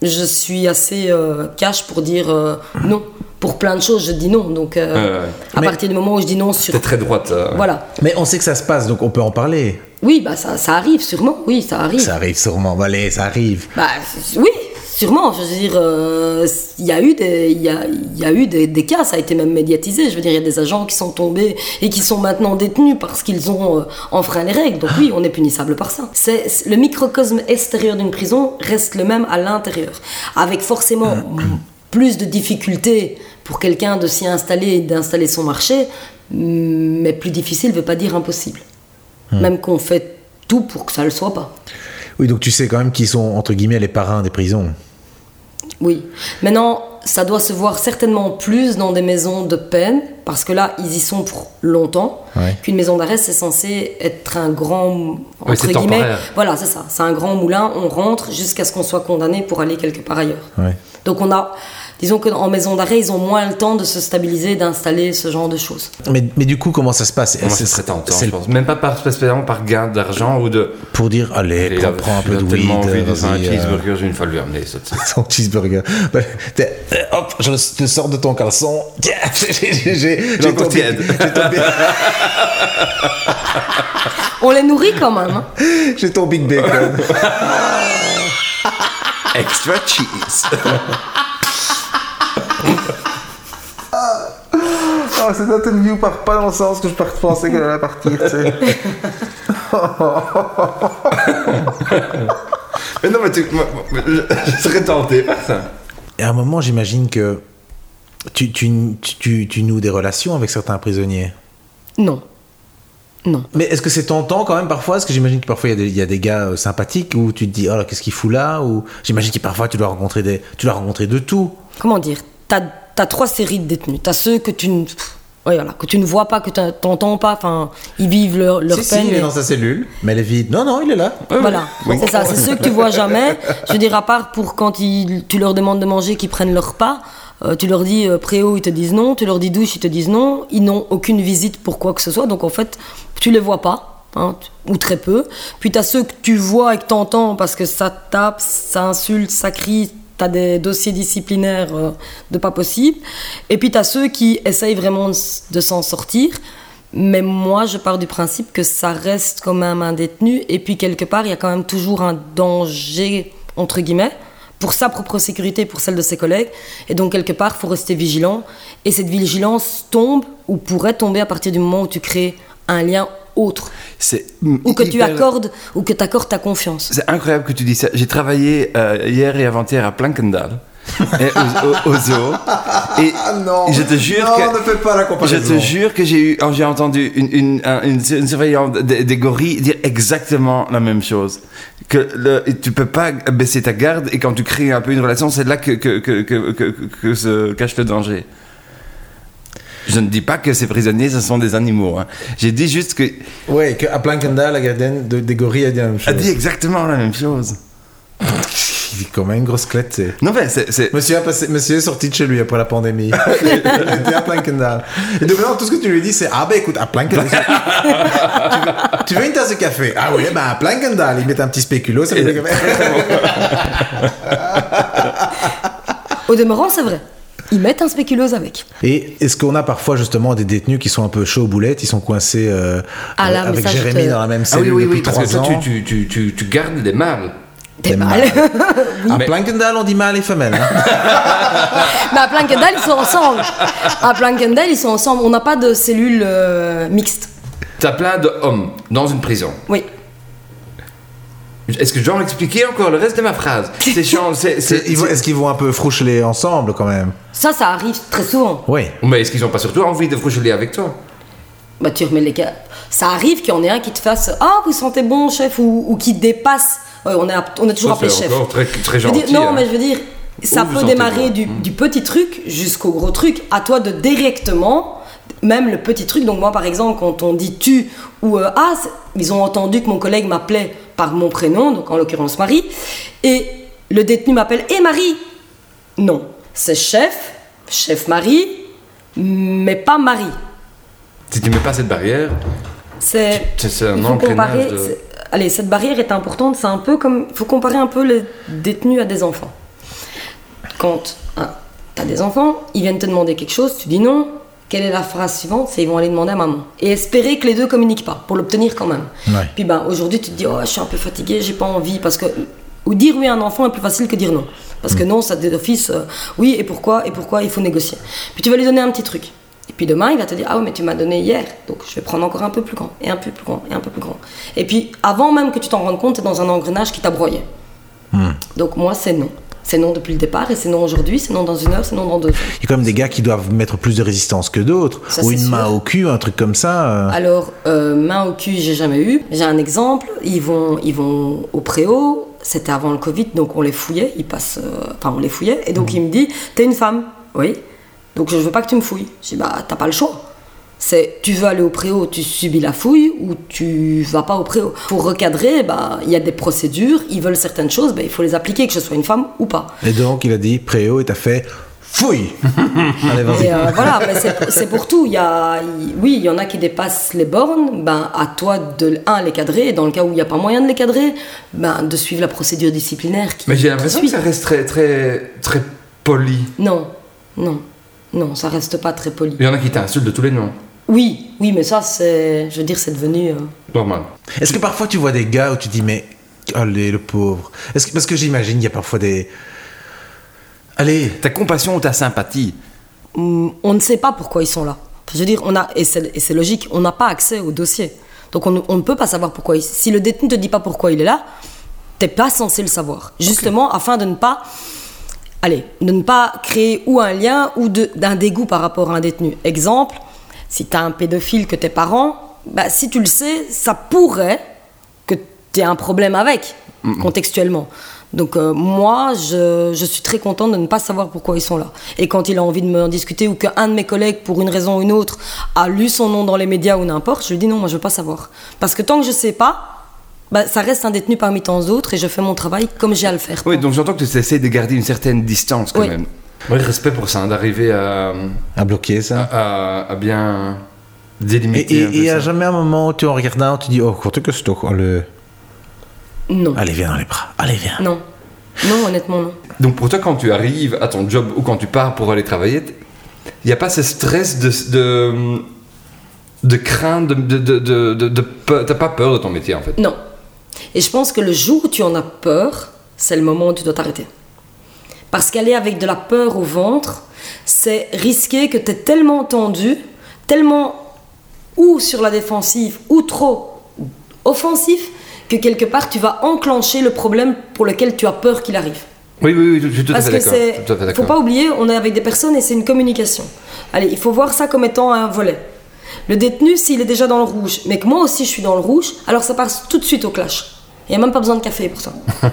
je suis assez euh, cash pour dire euh, non. Pour plein de choses, je dis non. Donc, euh, à partir du moment où je dis non sur. T'es très droite. euh, Voilà. Mais on sait que ça se passe, donc on peut en parler. Oui, bah ça, ça arrive sûrement. Oui, ça arrive. Ça arrive sûrement. Bah, Allez, ça arrive. Bah oui, sûrement. Je veux dire, euh, il y a eu des, il y a, il y a eu des, des cas. Ça a été même médiatisé. Je veux dire, il y a des agents qui sont tombés et qui sont maintenant détenus parce qu'ils ont euh, enfreint les règles. Donc oui, on est punissable par ça. C'est le microcosme extérieur d'une prison reste le même à l'intérieur, avec forcément plus de difficultés pour quelqu'un de s'y installer et d'installer son marché, mais plus difficile veut pas dire impossible. Même qu'on fait tout pour que ça le soit pas. Oui, donc tu sais quand même qui sont entre guillemets les parrains des prisons. Oui. Maintenant, ça doit se voir certainement plus dans des maisons de peine, parce que là, ils y sont pour longtemps. Ouais. Qu'une maison d'arrêt, c'est censé être un grand. Entre guillemets. Voilà, c'est ça. C'est un grand moulin, on rentre jusqu'à ce qu'on soit condamné pour aller quelque part ailleurs. Ouais. Donc on a. Disons qu'en maison d'arrêt, ils ont moins le temps de se stabiliser, d'installer ce genre de choses. Mais, mais du coup, comment ça se passe? Moi, C'est- ce serait tentant, pense? Même pas par, spécialement par gain d'argent ou de. pour dire allez, prends, là, prends un peu j'ai de tellement weed, envie de faire un euh, cheeseburger, j'ai une fois lui amener ça. son cheeseburger. Bah, euh, hop, je te sors de ton caleçon. Tiens, j'ai- ton big- On les nourrit quand même. hein. j'ai ton big bacon. Extra cheese. Oh, cette interview part pas dans le sens que je pensais qu'elle allait partir, tu sais. mais non, mais tu, moi, moi, je, je serais tenté par ça. Et à un moment, j'imagine que tu, tu, tu, tu noues des relations avec certains prisonniers. Non. Non. Mais est-ce que c'est tentant quand même parfois? Parce que j'imagine que parfois il y, a des- il y a des gars euh, sympathiques où tu te dis, oh là, qu'est-ce qu'il fout là? Ou j'imagine que parfois tu dois rencontrer des, tu dois rencontrer de tout. comment dire, t'as as trois séries de détenus. T'as ceux que tu ne, ouais, voilà, que tu ne vois pas, que tu n'entends pas, enfin, ils vivent leur, leur si, si, peine. il est et- dans sa cellule, mais elle est vide. Non, non, il est là. Voilà, c'est ça, c'est ceux que tu vois jamais. Je veux dire, à part pour quand ils- tu leur demandes de manger, qu'ils prennent leur repas, euh, tu leur dis euh, préau, ils te disent non, tu leur dis douche, ils te disent non, ils n'ont aucune visite pour quoi que ce soit, donc en fait, tu les vois pas, hein, ou très peu. Puis tu as ceux que tu vois et que tu entends parce que ça tape, ça insulte, ça crie, T'as des dossiers disciplinaires euh, de pas possible. Et puis t'as ceux qui essayent vraiment de s'en sortir. Mais moi, je pars du principe que ça reste quand même un détenu. Et puis quelque part, il y a quand même toujours un danger, entre guillemets, pour sa propre sécurité, pour celle de ses collègues. Et donc quelque part, il faut rester vigilant. Et cette vigilance tombe ou pourrait tomber à partir du moment où tu crées un lien autre. C'est Ou que tu accordes, ou que accordes ta confiance. C'est incroyable que tu dis ça. J'ai travaillé euh, hier et avant-hier à Plankendal, et au, au- au zoo. Et Ah non je te jure non, que ne fais pas la je comparaison. te jure que j'ai eu, j'ai entendu une, une, un- une, une surveillante des, des gorilles dire exactement la même chose. Que le, tu peux pas baisser ta garde et quand tu crées un peu une relation, c'est là que, que, que, que, que, que se cache le danger. Je ne dis pas que ces prisonniers, ce sont des animaux. hein. J'ai dit juste que. Ouais, qu'à Plankendal, la gardienne de, des gorilles a dit la même chose. A dit exactement la même chose. Il est comme une grosse clette, tu sais. Non, mais c'est. c'est- Monsieur, a passé- monsieur est sorti de chez lui après la pandémie. Il était à Plankendal. Et donc maintenant, tout ce que tu lui dis, c'est Ah ben écoute, à Plankendal. tu, veux, tu veux une tasse de café? Ah oui, ben à Plankendal. Ils mettent un petit spéculo, ça fait. Au demeurant, c'est vrai. Ils mettent un spéculose avec. Et est-ce qu'on a parfois justement des détenus qui sont un peu chauds aux boulettes Ils sont coincés euh, Ah là, euh, avec Jérémy te- dans la même Ah cellule oui, oui, oui, depuis parce que ans. tu, tu, tu, tu, tu gardes des mâles. Des Des mâles. À Mais- Plankendal, on dit mâle et femelle. hein. Mais à Plankendal, ils sont ensemble. À Plankendal, ils sont ensemble. On n'a pas de cellules euh, mixtes. T'as plein d'hommes dans une prison. Oui. Est-ce que je dois expliquer encore le reste de ma phrase C'est chiant, c'est... C'est- c'est- ils vont- Est-ce qu'ils vont un peu froucheler ensemble quand même Ça, ça arrive très souvent. Oui. Mais est-ce qu'ils ont pas surtout envie de froucheler avec toi Bah, tu remets les gars. Ça arrive qu'il y en ait un qui te fasse Ah, vous sentez bon, chef, ou, ou qui te dépasse. Ouais, on, est, app- on est toujours Ça, appelé chef. très, très gentil. dire, non, hein. mais je veux dire, ça Où peut démarrer du, du petit truc jusqu'au gros truc. À toi de directement, même le petit truc. Donc, moi, par exemple, quand on dit tu ou euh, ah, ils ont entendu que mon collègue m'appelait par mon prénom, donc en l'occurrence Marie, et le détenu m'appelle Hé Marie Non, c'est chef, chef Marie, mais pas Marie. Si tu mets pas cette barrière, C'est un comparer. de... Allez, cette barrière est importante. C'est un peu comme. Il faut comparer un peu les détenus à des enfants. Quand tu as des enfants, ils viennent te demander quelque chose, tu dis non. Quelle est la phrase suivante C'est ils vont aller demander à maman. Et espérer que les deux communiquent pas, pour l'obtenir quand même. Ouais. Puis ben, aujourd'hui, tu te dis, oh, je suis un peu fatigué, j'ai pas envie. Parce que. Ou dire oui à un enfant est plus facile que dire non. Parce que non, ça d'office, euh, oui, et pourquoi, et pourquoi, il faut négocier. Puis tu vas lui donner un petit truc. Et puis demain, il va te dire, ah oui, mais tu m'as donné hier, donc je vais prendre encore un peu plus grand, et un peu plus grand, et un peu plus grand. Et puis, avant même que tu t'en rendes compte, tu es dans un engrenage qui t'a broyé. Donc moi, c'est non. C'est non depuis le départ, et c'est non aujourd'hui, c'est non dans une heure, c'est non dans deux heures. Il y a quand même des gars qui doivent mettre plus de résistance que d'autres. Ou une sûr. main au cul, un truc comme ça. euh. Alors, euh, main au cul, j'ai jamais eu. J'ai un exemple. Ils vont, ils vont au préau. C'était avant le Covid, donc on les fouillait. Ils passent, euh, enfin on les fouillait. Et donc il me dit, t'es une femme, oui. Donc je veux pas que tu me fouilles. Je dis bah t'as pas le choix. C'est tu veux aller au préau, tu subis la fouille ou tu vas pas au préau. Pour recadrer, bah il y a des procédures. Ils veulent certaines choses, bah, il faut les appliquer, que ce soit une femme ou pas. Et donc, il a dit préau et t'as fait fouille Allez, vas-y. Et euh, voilà, c'est- c'est pour tout. Il y a, oui, il y en a qui dépassent les bornes. Ben, à toi de un les cadrer. Et dans le cas où il n'y a pas moyen de les cadrer, ben, de suivre la procédure disciplinaire. Qui, Mais j'ai l'impression que ça reste très, très, très poli. Non, non, non, ça reste pas très poli. Il y en a qui t'insultent de tous les noms. Oui, oui, mais ça, c'est, je veux dire, c'est devenu. euh, Normal. Est-ce que parfois tu vois des gars où tu dis, mais. Allez, le pauvre. Est-ce que, parce que j'imagine, il y a parfois des. Allez, Ta compassion ou ta sympathie? Hum, on ne sait pas pourquoi ils sont là. Je veux dire, on a, et c'est et c'est logique, on n'a pas accès au dossier. Donc on, ne- on ne peut pas savoir pourquoi. il- si le détenu ne te dit pas pourquoi il est là, t'es pas censé le savoir. Justement, afin de ne pas, allez, de ne pas créer ou un lien ou de- d'un dégoût par rapport à un détenu. Exemple, si tu as un pédophile que tes parents, bah, si tu le sais, ça pourrait que tu aies un problème avec, contextuellement. Donc euh, moi, je, je suis très contente de ne pas savoir pourquoi ils sont là. Et quand il a envie de me en discuter ou qu'un de mes collègues, pour une raison ou une autre, a lu son nom dans les médias ou n'importe, je lui dis non, moi je veux pas savoir. Parce que tant que je sais pas, bah, ça reste un détenu parmi tant d'autres et je fais mon travail comme j'ai à le faire. Oui, donc j'entends que tu essaies de garder une certaine distance quand Oui. même. Le respect pour ça, hein, d'arriver à, à bloquer ça. à, à bien délimiter. et- il n'y a ça. jamais un moment où tu en regardant, tu dis, oh, quoi que c'est le... Non. Allez, viens dans les bras. Allez, viens. Non. Non, honnêtement, non. Donc pour toi, quand tu arrives à ton job ou quand tu pars pour aller travailler, il n'y a pas ce stress de, de, de crainte, de, de, de, de, de- de peur- T'as pas peur de ton métier en fait? Non. Et je pense que le jour où tu en as peur, c'est le moment où tu dois t'arrêter. Parce qu'aller avec de la peur au ventre, c'est risquer que tu es tellement tendu, tellement ou sur la défensive ou trop offensif, que quelque part tu vas enclencher le problème pour lequel tu as peur qu'il arrive. Oui, oui, oui, je suis tout à Parce fait que d'accord. à fait Faut pas oublier, on est avec des personnes et c'est une communication. Allez, il faut voir ça comme étant un volet. Le détenu, s'il est déjà dans le rouge, mais que moi aussi je suis dans le rouge, alors ça passe tout de suite au clash. Il n'y a même pas besoin de café pour ça.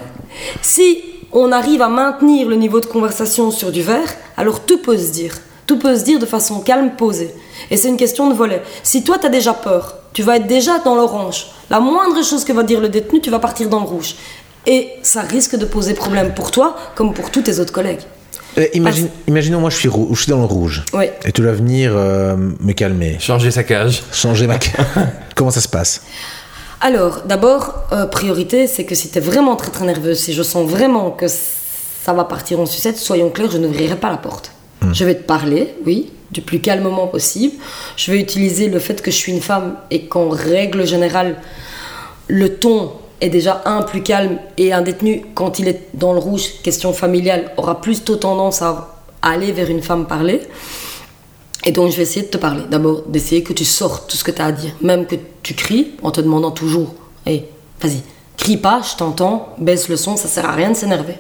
si on arrive à maintenir le niveau de conversation sur du vert, alors tout peut se dire. Tout peut se dire de façon calme, posée. Et c'est une question de volet. Si toi, tu as déjà peur, tu vas être déjà dans l'orange. La moindre chose que va dire le détenu, tu vas partir dans le rouge. Et ça risque de poser problème pour toi comme pour tous tes autres collègues. Euh, imagine, imaginons, moi, je suis, je suis dans le rouge. Oui. Et tu dois venir euh, me calmer, Changer sa cage. changer ma. Comment ça se passe? Alors, d'abord, euh, priorité, c'est que si tu es vraiment très très nerveuse, si je sens vraiment que ça va partir en sucette, soyons clairs, je n'ouvrirai pas la porte. Je vais te parler, oui, du plus calmement possible. Je vais utiliser le fait que je suis une femme et qu'en règle générale, le ton est déjà un plus calme et un détenu, quand il est dans le rouge, question familiale, aura plus tôt tendance à aller vers une femme parler. Et donc je vais essayer de te parler. D'abord, d'essayer que tu sortes tout ce que tu as à dire. Même que tu cries en te demandant toujours Hé, vas-y, crie pas, je t'entends, baisse le son, ça sert à rien de s'énerver.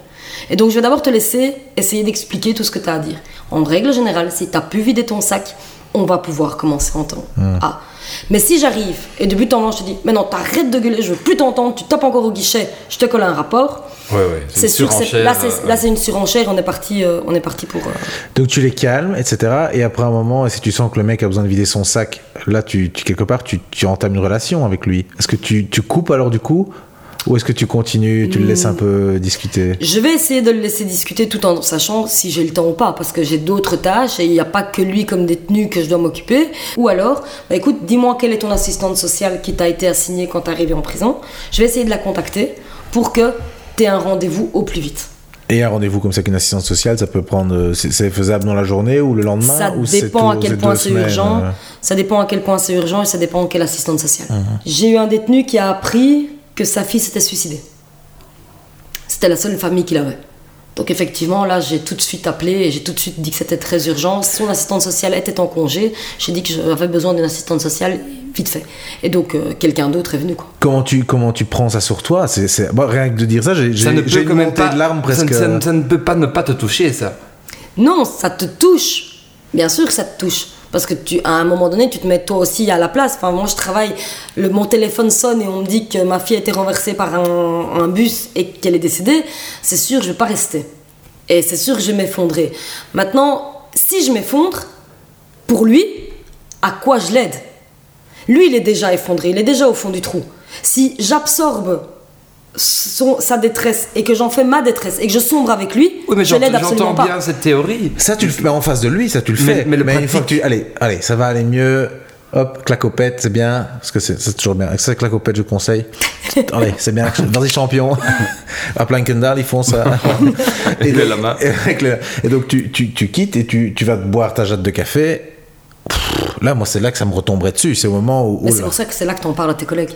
Et donc je vais d'abord te laisser essayer d'expliquer tout ce que tu as à dire. En règle générale, si tu as pu vider ton sac, on va pouvoir commencer à entendre. Ah. Mais si j'arrive et de but en blanc je te dis Mais non, t'arrêtes de gueuler, je veux plus t'entendre, tu tapes encore au guichet, je te colle un rapport. Ouais, ouais. C'est sûr, là c'est euh, là, c'est une surenchère, on est parti, euh, on est parti pour. euh, Donc tu les calmes, etc. Et après un moment, si tu sens que le mec a besoin de vider son sac, là, tu, tu- quelque part, tu, tu entames une relation avec lui. Est-ce que tu, tu coupes alors du coup? Ou est-ce que tu continues, tu le laisses un peu discuter? Je vais essayer de le laisser discuter tout en sachant si j'ai le temps ou pas, parce que j'ai d'autres tâches et il n'y a pas que lui comme détenu que je dois m'occuper. Ou alors, bah écoute, dis-moi quelle est ton assistante sociale qui t'a été assignée quand t'es arrivé en prison. Je vais essayer de la contacter pour que tu aies un rendez-vous au plus vite. Et un rendez-vous comme ça qu'une assistance sociale, ça peut prendre. euh, C'est faisable dans la journée ou le lendemain Ça ou dépend à quel point c'est urgent. euh, Ça dépend à quel point c'est urgent et ça dépend quelle assistante sociale. J'ai eu un détenu qui a appris que sa fille s'était suicidée. C'était la seule famille qu'il avait. Donc effectivement, là, j'ai tout de suite appelé et j'ai tout de suite dit que c'était très urgent. Son assistante sociale était en congé. J'ai dit que j'avais besoin d'une assistante sociale vite fait. Et donc, euh, quelqu'un d'autre est venu, quoi. Comment tu, comment tu prends ça sur toi? C'est c'est- bon, Rien que de dire ça, j'ai Ça j'ai- quand même pas. de larmes presque. ça ne- ça ne peut pas ne pas te toucher, ça. Non, ça te touche. Bien sûr que ça te touche. Parce que tu, à un moment donné, tu te mets toi aussi à la place. Enfin, moi, je travaille, le, mon téléphone sonne et on me dit que ma fille a été renversée par un, bus et qu'elle est décédée. C'est sûr, je vais pas rester. Et c'est sûr je vais m'effondrer. Maintenant, si je m'effondre, pour lui, à quoi je l'aide? Lui, il est déjà effondré, il est déjà au fond du trou. Si j'absorbe son- sa détresse et que j'en fais ma détresse et que je sombre avec lui, Oui, mais je l'aide j'entends absolument j'entends pas. bien cette théorie. Ça, tu le fais en face de lui, ça tu le Mais- fais. mais le une fois que tu. Allez, allez, ça va aller mieux. Hop, clacopette, c'est bien. Parce que c'est toujours bien. Avec ça, clacopette, je conseille. allez, c'est bien. Vas-y, champion. à Plankendal, ils font ça. Et, avec le- et donc, tu, tu, tu quittes et tu, tu vas te boire ta jatte de café. Pff, Là, moi, c'est là que ça me retomberait dessus. C'est au moment où. Mais oh c'est pour ça que c'est là que t'en parles à tes collègues.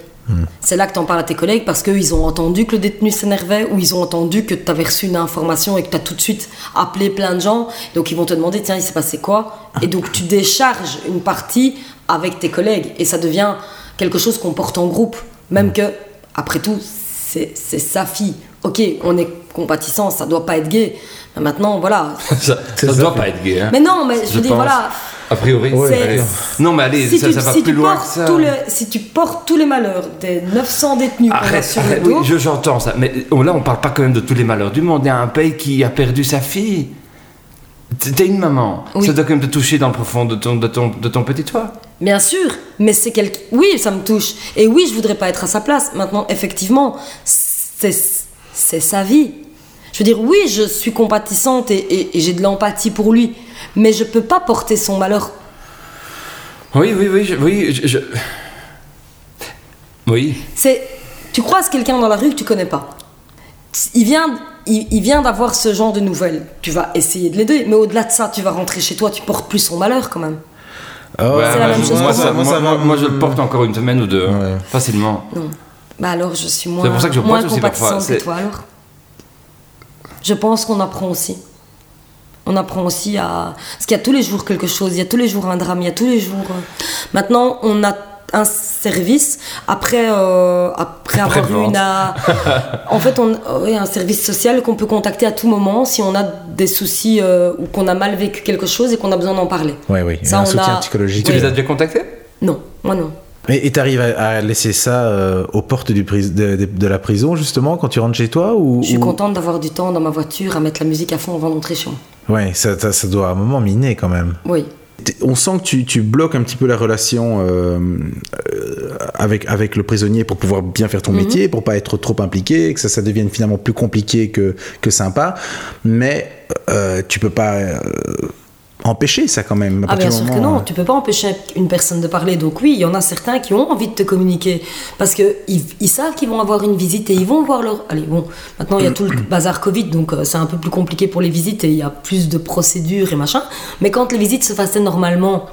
C'est là que t'en parles à tes collègues parce qu'ils ont entendu que le détenu s'énervait ou ils ont entendu que t'avais reçu une information et que t'as tout de suite appelé plein de gens. Donc ils vont te demander, tiens, il s'est passé quoi? Et donc tu décharges une partie avec tes collègues et ça devient quelque chose qu'on porte en groupe. Même que, après tout, c'est sa fille. Ok, on est compatissant, ça doit pas être gay. Mais maintenant, voilà. Ça ne ça. doit pas être gay. Hein. Mais non, mais je veux dire, pense. voilà. A priori. C'est- allez. Non, mais allez, si ça, tu, ça va si plus tu loin que portes ça. tout le- si tu portes tous les malheurs des 900 détenus Arrête, sur arrête, le dos, oui, je- j'entends ça. Mais oh, là, on parle pas quand même de tous les malheurs du monde. Il y a un pays qui a perdu sa fille. T'es une maman. Oui. Ça doit quand même te toucher dans le profond de ton, de ton, de ton petit toit. bien sûr, mais c'est quelque... Oui, ça me touche. Et oui, je voudrais pas être à sa place. Maintenant, effectivement, c'est c'est sa vie. Je veux dire, oui, je suis compatissante et, et- et j'ai de l'empathie pour lui, mais je peux pas porter son malheur. Oui, oui, oui. je- oui, je- je- Oui. C'est... Tu croises quelqu'un dans la rue que tu connais pas. Il vient, il, il vient d'avoir ce genre de nouvelles. Tu vas essayer de l'aider, mais au-delà de ça, tu vas rentrer chez toi, tu portes plus son malheur quand même. Oh, Ouais, c'est la ouais, même chose moi, pour ça- moi. moi, ça va- moi- moi, je le porte encore une semaine ou deux, hein, Ouais. facilement. Non. Bah alors, je suis moins, C'est pour ça que je moins compatissante que c'est- toi alors. Je pense qu'on apprend aussi. On apprend aussi à... Parce qu'il y a tous les jours quelque chose, il y a tous les jours un drame, il y a tous les jours... euh, Maintenant, on a un service, après, euh, après, avoir eu une... en fait, on, oui, un service social qu'on peut contacter à tout moment si on a des soucis euh, ou qu'on a mal vécu quelque chose et qu'on a besoin d'en parler. Ouais, oui, Ça, un on soutien a- psychologique. Tu Oui. les as déjà contactés? Non, moi non. Et tu arrives à, à laisser ça euh, aux portes du pris- de, de- de la prison, justement, quand tu rentres chez toi ou, Je suis ou- contente d'avoir du temps dans ma voiture à mettre la musique à fond avant d'entrer chez moi. Ouais, ça, ça, ça doit à un moment miner quand même. Oui. On sent que tu, tu bloques un petit peu la relation euh, euh, avec, avec le prisonnier pour pouvoir bien faire ton Mhm. métier, pour pas être trop impliqué, que ça, ça devienne finalement plus compliqué que, que sympa. Mais euh, tu peux pas euh, empêcher ça quand même. à Ah bien sûr que moment, non, tu peux pas empêcher une personne de parler. Donc oui, il y en a certains qui ont envie de te communiquer parce que ils, ils savent qu'ils vont avoir une visite et ils vont voir leur. Allez bon, maintenant il y a tout le bazar Covid, donc euh, c'est un peu plus compliqué pour les visites et il y a plus de procédures et machin. Mais quand les visites se passaient normalement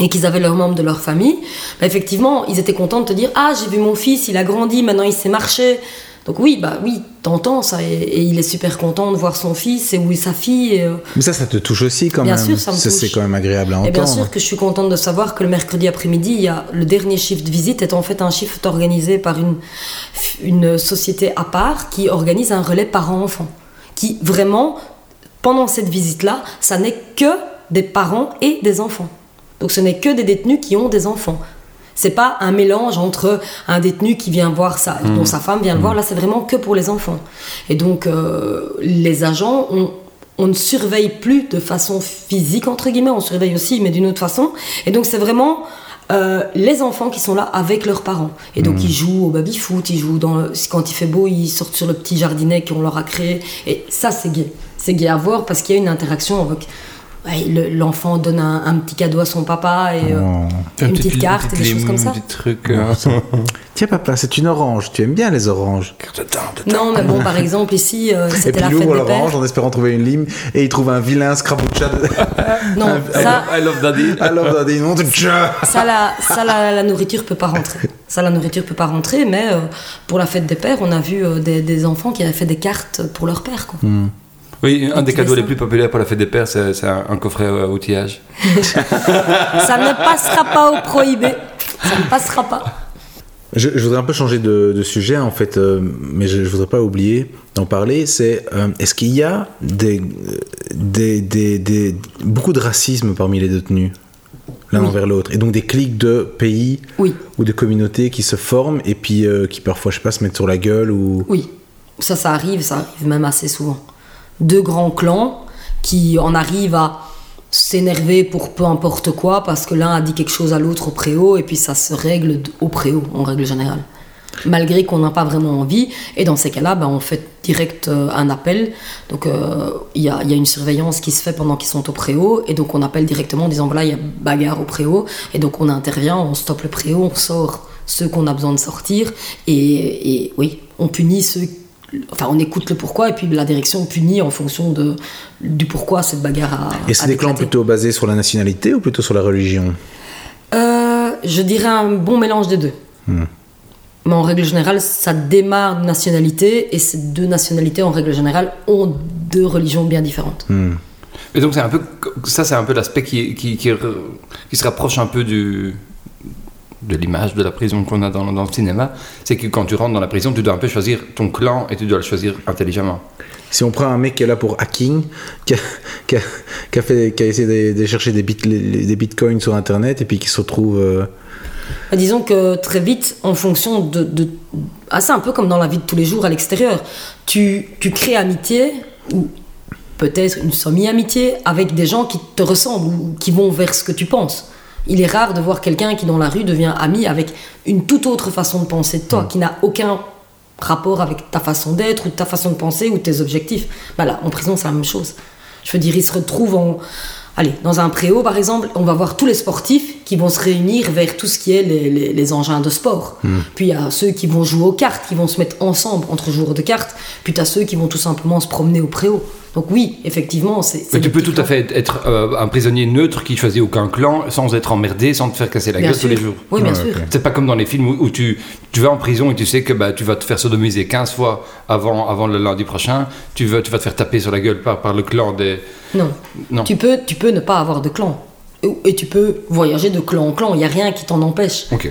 et qu'ils avaient leurs membres de leur famille, bah, effectivement, ils étaient contents de te dire ah j'ai vu mon fils, il a grandi, maintenant il sait marcher. Donc oui, bah oui, t'entends ça et, et il est super content de voir son fils et où est sa fille. et, euh, Mais ça, ça te touche aussi quand Bien même. sûr, ça me touche. C'est quand même agréable à et entendre. bien sûr que je suis contente de savoir que le mercredi après-midi, il y a le dernier chiffre de visite est en fait un chiffre organisé par une, une société à part qui organise un relais parents-enfants. Qui vraiment, pendant cette visite-là, ça n'est que des parents et des enfants. Donc ce n'est que des détenus qui ont des enfants. C'est pas un mélange entre un détenu qui vient voir sa, dont sa femme vient le voir. Là, c'est vraiment que pour les enfants. Et donc, euh, les agents, on, on ne surveille plus de façon physique entre guillemets. On surveille aussi, mais d'une autre façon. Et donc, c'est vraiment euh, les enfants qui sont là avec leurs parents. Et donc, ils jouent au baby-foot, ils jouent dans le- quand il fait beau, ils sortent sur le petit jardinet qu'on leur a créé. Et ça, c'est gay. C'est gay à voir parce qu'il y a une interaction avec. Le- L'enfant donne un, un petit cadeau à son papa et euh, Oh. une petite carte et des choses comme ça. Des trucs. euh, Tiens, papa, c'est une orange. Tu aimes bien les oranges. Non, mais bon, par exemple, ici, euh, c'était la fête des l'orange en espérant trouver une lime et il trouve un vilain scrabucha. de- Non, ça, I love daddy. Alors, on a des noms de tcha. ça, la, ça la, la nourriture peut pas rentrer. Ça, la nourriture peut pas rentrer, mais euh, pour la fête des pères, on a vu euh, des, des enfants qui avaient fait des cartes pour leur père. Quoi. Oui, un des cadeaux les plus populaires pour la fête des pères, c'est un, un coffret à outillage. Ça ne passera pas au prohibé. Ça ne passera pas. Je, je voudrais un peu changer de, de sujet en fait, euh, mais je, je voudrais pas oublier d'en parler. C'est euh, est-ce qu'il y a des, des, des, des- beaucoup de racisme parmi les détenus l'un Oui. envers l'autre et donc des clics de pays Oui, ou de communautés qui se forment et puis euh, qui parfois je sais pas se mettent sur la gueule ou oui. Ça, ça arrive, ça arrive même assez souvent. Deux grands clans qui en arrivent à s'énerver pour peu importe quoi parce que l'un a dit quelque chose à l'autre au préau et puis ça se règle au préau en règle générale. Malgré qu'on n'a pas vraiment envie, et dans ces cas-là, ben, on fait direct euh, un appel. Donc euh, il y, a, y a une surveillance qui se fait pendant qu'ils sont au préau, et donc on appelle directement en disant voilà, il y a bagarre au préau, et donc on intervient, on stoppe le préau, on sort ceux qu'on a besoin de sortir, et, et oui, on punit ceux Enfin, on écoute le pourquoi et puis la direction punit en fonction de, du pourquoi cette bagarre a. Et c'est des clans plutôt basés sur la nationalité ou plutôt sur la religion? Euh, je dirais un bon mélange des deux. Mais en règle générale, ça démarre de nationalité et ces deux nationalités, en règle générale, ont deux religions bien différentes. Et donc c'est un peu ça, c'est un peu l'aspect qui, qui, qui, qui se rapproche un peu du de l'image de la prison qu'on a dans, dans le cinéma, c'est que quand tu rentres dans la prison, tu dois un peu choisir ton clan et tu dois le choisir intelligemment. Si on prend un mec qui est là pour hacking, qui a, qui a- qui a fait, qui a essayé de, de chercher des, bit- les- les- des bitcoins sur internet et puis qui se retrouve. euh, Bah, disons que très vite, en fonction de, de- Ah, c'est un peu comme dans la vie de tous les jours à l'extérieur. Tu, tu crées amitié, ou peut-être une semi-amitié, avec des gens qui te ressemblent ou qui vont vers ce que tu penses. Il est rare de voir quelqu'un qui, dans la rue, devient ami avec une toute autre façon de penser de toi, qui n'a aucun rapport avec ta façon d'être ou ta façon de penser ou tes objectifs. Bah là, en prison, c'est la même chose. Je veux dire, ils se retrouvent en. allez, dans un préau par exemple, on va voir tous les sportifs qui vont se réunir vers tout ce qui est les, les- les engins de sport. Puis il y a ceux qui vont jouer aux cartes, qui vont se mettre ensemble entre joueurs de cartes. Puis tu as ceux qui vont tout simplement se promener au préau. Donc oui, effectivement, c'est. Mais tu peux tout à fait être euh, un prisonnier neutre qui choisit aucun clan sans être emmerdé, sans te faire casser la Bien gueule tous les jours. Oui, bien Ouais, sûr. C'est pas comme dans les films où, où tu, tu vas en prison et tu sais que bah, tu vas te faire sodomiser 15 fois avant, avant le lundi prochain. Tu vas, tu vas te faire taper sur la gueule par, par le clan des. Non. Non. Tu peux, tu peux ne pas avoir de clan. Et- Et tu peux voyager de clan en clan, il n'y a rien qui t'en empêche. Ok.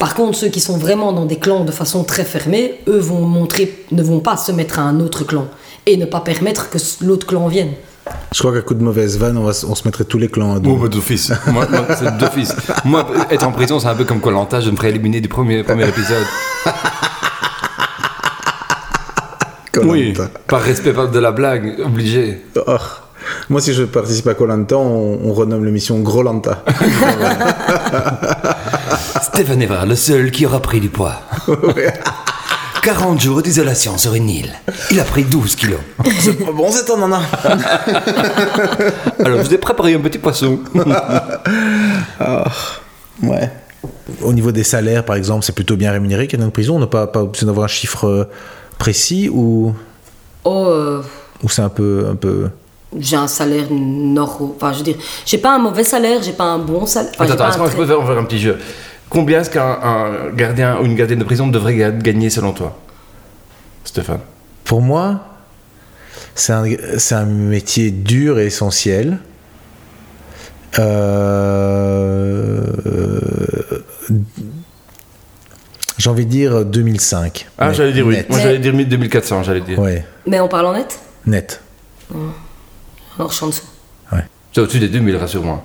Par contre, ceux qui sont vraiment dans des clans de façon très fermée, eux vont montrer, ne vont pas se mettre à un autre clan et ne pas permettre que l'autre clan vienne. Je crois qu'à coup de mauvaise vanne, on, va, on se mettrait tous les clans à dos. Oh, bah, d'office. moi, moi, c'est d'office. Moi, être en prison, c'est un peu comme Colanta, je me ferais éliminer du premier, premier épisode. Koh-Lanta. Par respect de la blague, obligé. Oh. Moi, si je participe à Colanta, on, on renomme l'émission Grolanta. Stéphane Evra, le seul qui aura pris du poids. 40 jours d'isolation sur une île. Il a pris 12 kilos. C'est pas bon, c'est en nana. Alors, je vous ai préparé un petit poisson. Ouais. Au niveau des salaires, par exemple, c'est plutôt bien rémunéré qu'il y a dans une prison. On n'a pas, pas besoin d'avoir un chiffre euh, précis ou, Oh, euh, ou c'est un peu, un peu. j'ai un salaire nord. Enfin, je veux dire, j'ai pas un mauvais salaire, j'ai pas un bon salaire. Enfin, Attends, attends, un est-ce qu'on très- peut faire un petit jeu Combien est-ce qu'un un gardien ou une gardienne de prison devrait ga- gagner selon toi Stéphane? Pour moi, c'est un, c'est un métier dur et essentiel. Euh, J'ai envie de dire 2005. Ah, j'allais dire oui. net. Moi, j'allais dire 2400, j'allais dire. Ouais, Mais on parle en net net. Alors, je suis en dessous. C'est au-dessus des 2000, rassure-moi.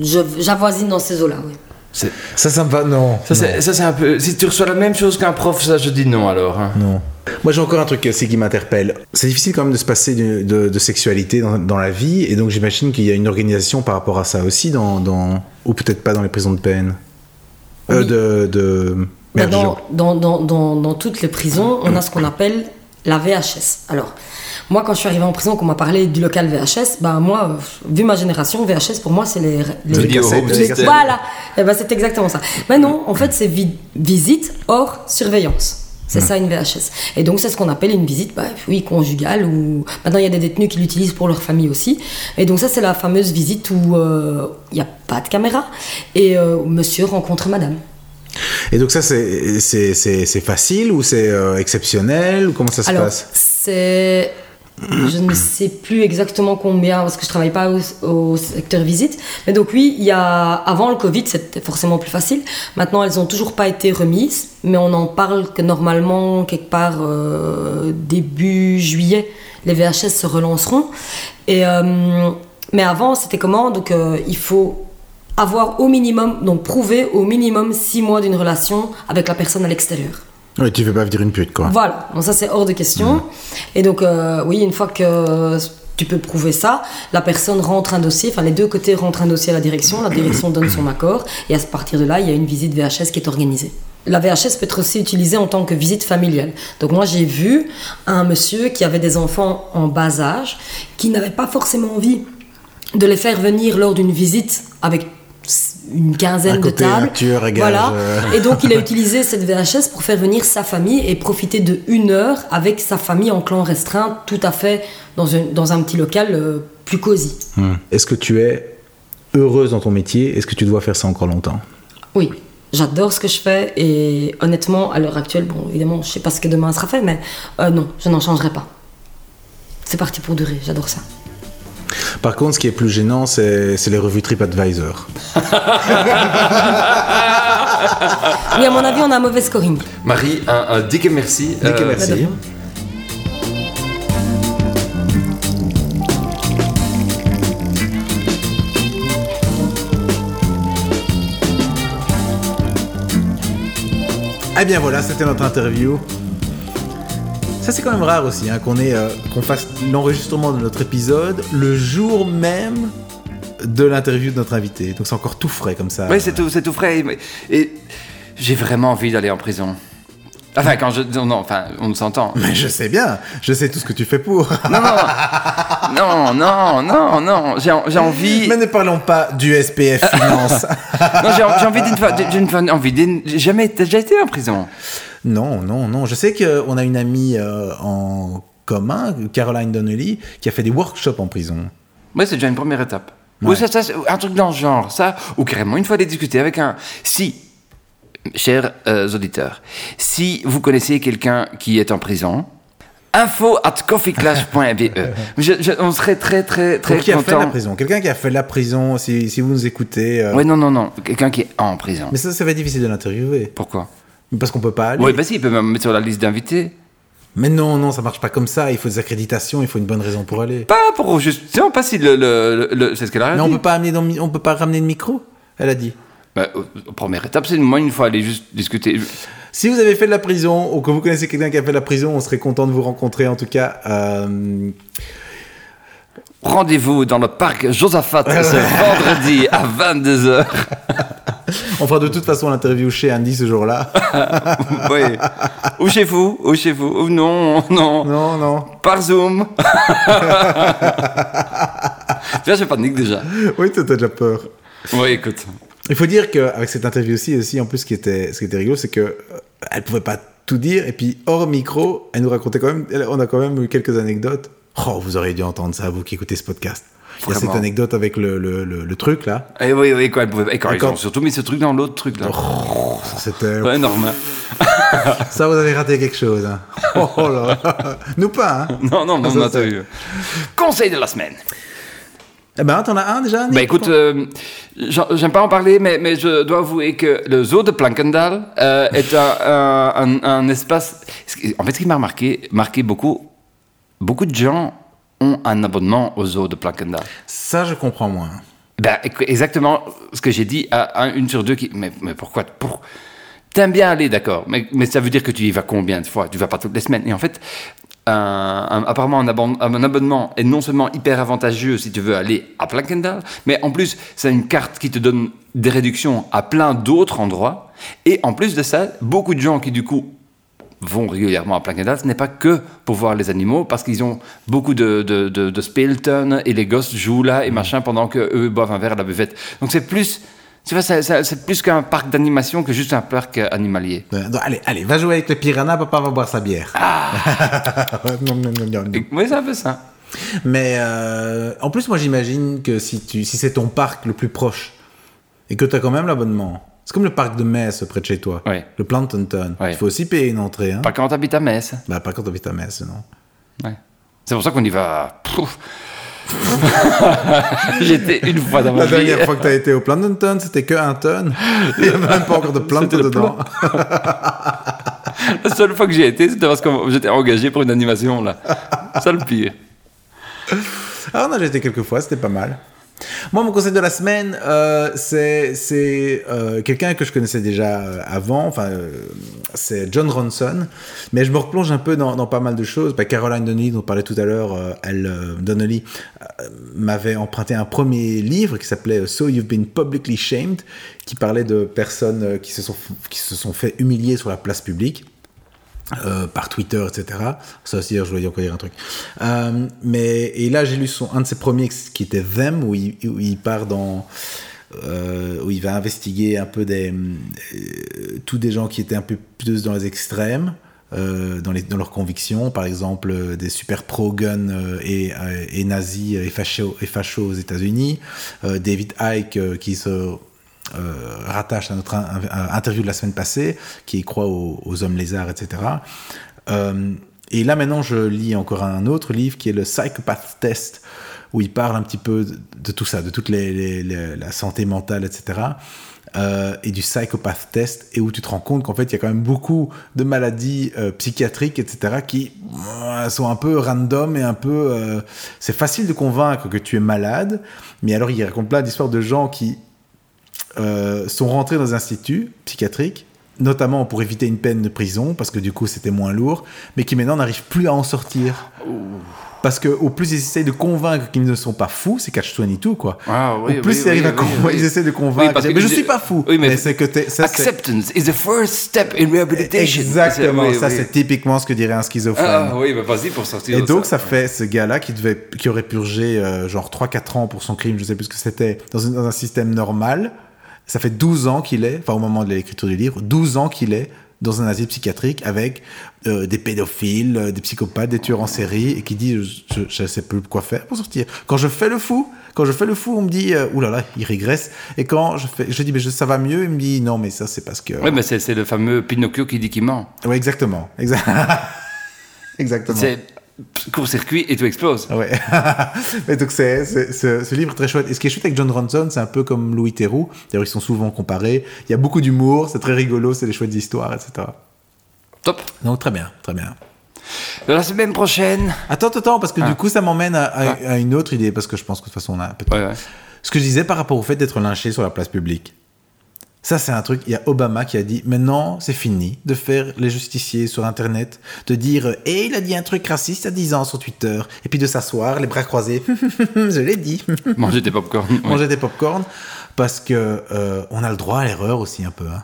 Je- J'avoisine dans ces eaux-là, oui. Ça, ça me va. Non. Ça, c'est un peu. Si tu reçois la même chose qu'un prof, ça, je dis non alors. hein. Non. Moi, j'ai encore un truc aussi qui m'interpelle. C'est difficile quand même de se passer de, de- de sexualité dans, dans la vie, et donc j'imagine qu'il y a une organisation par rapport à ça aussi, dans, dans- ou peut-être pas dans les prisons de peine. Euh, Oui. de. de... Bah, Merde, dans, j'ai- dans, dans, dans, dans toutes les prisons, on a ce qu'on appelle la VHS. Alors, moi, quand je suis arrivée en prison, qu'on m'a parlé du local VHS, bah, moi, euh, vu ma génération, VHS, pour moi, c'est les. les- cassettes, les cassettes. Voilà, Eh ben, c'est exactement ça. Mais non, en fait, c'est vi- visite hors surveillance. C'est ça une VHS. Et donc c'est ce qu'on appelle une visite, bah, oui, conjugale. Ou maintenant il y a des détenus qui l'utilisent pour leur famille aussi. Et donc ça c'est la fameuse visite où euh, il n'y a pas de caméra et euh, Monsieur rencontre Madame. Et donc ça, c'est facile ou c'est euh, exceptionnel ou comment ça se Alors passe? c'est je ne sais plus exactement combien parce que je travaille pas au, secteur visite. Mais donc oui, il y a avant le Covid, c'était forcément plus facile. Maintenant, elles ont toujours pas été remises, mais on en parle que normalement quelque part euh, début juillet, les VHS se relanceront. Et euh, mais avant, c'était comment? Donc euh, il faut avoir au minimum, donc prouver au minimum six mois d'une relation avec la personne à l'extérieur. Oui, tu veux pas dire une pute, quoi. Voilà, donc ça c'est hors de question. Et donc, euh, oui, une fois que tu peux prouver ça, la personne rentre un dossier, enfin les deux côtés rentrent un dossier à la direction, la direction donne son accord, et à partir de là, il y a une visite VHS qui est organisée. La VHS peut être aussi utilisée en tant que visite familiale. Donc moi j'ai vu un monsieur qui avait des enfants en bas âge, qui n'avait pas forcément envie de les faire venir lors d'une visite avec une quinzaine côté, de tables. tueur Voilà. euh. Et donc il a utilisé cette VHS pour faire venir sa famille et profiter de une heure avec sa famille en clan restreint, tout à fait dans un, dans un petit local euh, plus cosy. Hmm. Est-ce que tu es heureuse dans ton métier? Est-ce que tu dois faire ça encore longtemps? Oui, j'adore ce que je fais et honnêtement, à l'heure actuelle, bon, évidemment, je sais pas ce que demain sera fait, mais euh, non, je n'en changerai pas. C'est parti pour durer, j'adore ça. Par contre, ce qui est plus gênant, c'est c'est les revues TripAdvisor. Oui, à mon avis, on a un mauvais scoring. Marie, un, un dick merci. Dick Euh, merci. Madame. Eh bien voilà, c'était notre interview. Ça c'est quand même rare aussi, hein, euh, qu'on fasse l'enregistrement de notre épisode le jour même de l'interview de notre invité. Donc c'est encore tout frais comme ça. Oui, c'est tout, tout frais. Et j'ai vraiment envie d'aller en prison. Enfin, quand je. Non, non, enfin, on s'entend. Mais je sais bien, je sais tout ce que tu fais pour. Non, non, non, non, non. J'ai j'ai envie. Mais ne parlons pas du SPF Finance. Non, j'ai envie d'une fois. J'ai envie Jamais. T'as déjà été en prison non, non, non. Je sais qu'on a une amie euh, en commun, Caroline Donnelly, qui a fait des workshops en prison. Oui, c'est déjà une première étape. Ouais. Ou ça, ça, un truc dans ce genre, ça, ou carrément une fois aller discuter avec un. Si, chers euh, auditeurs, si vous connaissez quelqu'un qui est en prison, info at coffeeclash.be. On serait très, très, très Pour qui a fait la content. prison? Quelqu'un qui a fait la prison, si, si vous nous écoutez. euh, Ouais, non, non, non, quelqu'un qui est en prison. Mais ça, ça va être difficile de l'interviewer. Pourquoi? Parce qu'on peut pas aller. Oui, bah si, il peut me mettre sur la liste d'invités. Mais non, non, ça marche pas comme ça. Il faut des accréditations, il faut une bonne raison pour aller. Pas pour juste. Non, pas si le. le, le- le- c'est ce qu'elle a Mais on dit. peut pas amener dans, on peut pas ramener de micro. Elle a dit. Bah, euh, première étape, c'est moi une fois aller juste discuter. Si vous avez fait de la prison ou que vous connaissez quelqu'un qui a fait de la prison, on serait content de vous rencontrer. En tout cas, euh, Rendez-vous dans le parc Josaphat ce vendredi à 22h. on fera de toute façon l'interview chez Andy ce jour-là. oui. Ou chez vous, ou chez vous. Ou non, non. non, non. Par Zoom. tu vois, je panique déjà. Oui, t'as déjà peur. Oui, écoute. Il faut dire qu'avec cette interview aussi, aussi en plus, ce qui était, ce qui était rigolo, c'est que euh, elle pouvait pas tout dire. Et puis, hors micro, elle nous racontait quand même, elle- on a quand même eu quelques anecdotes. Oh, vous auriez dû entendre ça, vous qui écoutez ce podcast. Il y a cette anecdote avec le, le, le, le truc, là. Et oui, oui, quand, elle pouvait... et quand Et ils quand- ont surtout mis ce truc dans l'autre truc là. Oh, c'était... Ouais, normal. Ça, vous avez raté quelque chose. hein. Oh, là. Nous pas, hein. Non, non, non, non, c'est- t'as eu. Conseil de la semaine. Eh ben, t'en as un déjà, Andy Bah écoute, euh, j'aime pas en parler, mais, mais je dois avouer que le zoo de Plankendal euh, est un, un- espace. En fait, ce qui m'a marqué, marqué beaucoup, beaucoup de gens ont un abonnement au zoo de Plankendal. Ça, je comprends moins. Ben, exactement ce que j'ai dit à, une sur deux qui. Mais, mais pourquoi pour... T'aimes bien aller, d'accord, mais, mais ça veut dire que tu y vas combien de fois? Tu vas pas toutes les semaines. Et en fait, un- un- apparemment, un, abon- un abonnement est non seulement hyper avantageux si tu veux aller à Plankendal, mais en plus, c'est une carte qui te donne des réductions à plein d'autres endroits. Et en plus de ça, beaucoup de gens qui, du coup, vont régulièrement à Plankendal, ce n'est pas que pour voir les animaux, parce qu'ils ont beaucoup de, de, de, de et les gosses jouent là et machin pendant que eux boivent un verre à la buvette. Donc c'est plus, tu vois, c'est plus qu'un parc d'animation que juste un parc euh, animalier. Euh, allez, allez, va jouer avec les piranhas, papa va boire sa bière. non, non, non, non, non. Et- Oui, c'est un peu ça. Mais euh, en plus, moi, j'imagine que si, tu, si c'est ton parc le plus proche et que tu as quand même l'abonnement, c'est comme le parc de Metz près de chez toi, Ouais. le Plantenton. Ouais. Il faut aussi payer une entrée. Hein. Pas quand t'habites à Metz. Bah, pas quand tu habites à Metz, non. Ouais. C'est pour ça qu'on y va. Pouf. J'étais une fois dans ma La vie. dernière fois que tu as été au Plantenton, c'était que un tonne. Il n'y avait même pas encore de plante dedans. La seule fois que j'y ai été, c'était parce que j'étais engagé pour une animation là. Ça le pire. Ah, on a été quelques fois, c'était pas mal. Moi, mon conseil de la semaine, euh, c'est euh, quelqu'un que je connaissais déjà euh, avant. Enfin, c'est John Ronson. Mais je me replonge un peu dans, pas mal de choses. Bah, Caroline Donnelly, dont on parlait tout à l'heure, elle, Donnelly, m'avait emprunté un premier livre qui s'appelait So You've Been Publicly Shamed, qui parlait de personnes qui se sont, qui se sont fait humilier sur la place publique. Euh, par Twitter, etc. Ça aussi, je voulais encore dire un truc. Euh, mais et là, j'ai lu son, un de ses premiers qui était Them, où il, part dans euh, où il va investiguer un peu des tous des gens qui étaient un peu plus dans les extrêmes. dans, les, dans leurs convictions, par exemple des super pro-gun et, et nazis et fachos, et aux États-Unis, David Icke qui se euh, rattache à notre interview de la semaine passée, qui croit aux, hommes lézards, etc. Euh, et là maintenant, je lis encore un autre livre qui est le Psychopath Test, où il parle un petit peu de, tout ça, de toute la santé mentale, etc. euh, et du psychopath test, et où tu te rends compte qu'en fait, il y a quand même beaucoup de maladies euh, psychiatriques, etc., qui sont un peu random et un peu... c'est facile de convaincre que tu es malade, mais alors il raconte plein d'histoires de gens qui euh, sont rentrés dans un institut psychiatrique, notamment pour éviter une peine de prison, parce que du coup c'était moins lourd, mais qui maintenant n'arrivent plus à en sortir. parce que au plus ils essayent de convaincre qu'ils ne sont pas fous, c'est Catch 22 quoi. Ah, oui, au plus oui, ils arrivent oui, à ils essaient de convaincre. parce que mais je ils- suis pas fou. Mais- c'est que t'es- ça, Acceptance is the first step in rehabilitation. Exactement, ça c'est typiquement ce que dirait un schizophrène. Ah oui, bah vas-y pour sortir Et donc ça fait ce gars-là qui devait, qui aurait purgé euh, genre 3-4 ans pour son crime, je sais plus ce que c'était, dans un système normal. Ça fait 12 ans qu'il est, enfin au moment de l'écriture du livre, 12 ans qu'il est dans un asile psychiatrique avec euh, des pédophiles, euh, des psychopathes, des tueurs en série, et qui dit je, je sais plus quoi faire pour sortir. Quand je fais le fou, quand je fais le fou, on me dit euh, oulala, il régresse. Et quand je fais, je dis mais je- ça va mieux, il me dit non mais ça c'est parce que. Oui, mais c'est le fameux Pinocchio qui dit qu'il ment. Ouais, exactement, exact. exactement. Court-circuit et tout explose. Ouais. Mais donc c'est c'est- ce, livre est très chouette. Et ce qui est chouette avec John Ronson, c'est un peu comme Louis Theroux. D'ailleurs, ils sont souvent comparés. Il y a beaucoup d'humour, c'est très rigolo, c'est des chouettes histoires, etc. Top. Donc très bien, très bien. La semaine prochaine. Attends, attends, parce que Ah. du coup, ça m'emmène à, à- Ah. à une autre idée, parce que je pense que de toute façon, on a un peu de Ouais, ouais. Ce que je disais par rapport au fait d'être lynché sur la place publique. Ça, c'est un truc. Il y a Obama qui a dit maintenant, c'est fini de faire les justiciers sur Internet, de dire et il a dit un truc raciste à 10 ans sur Twitter, et puis de s'asseoir, les bras croisés. je l'ai dit. Manger des popcorn. oui. Manger des popcorn, parce que euh, on a le droit à l'erreur aussi un peu. Hein.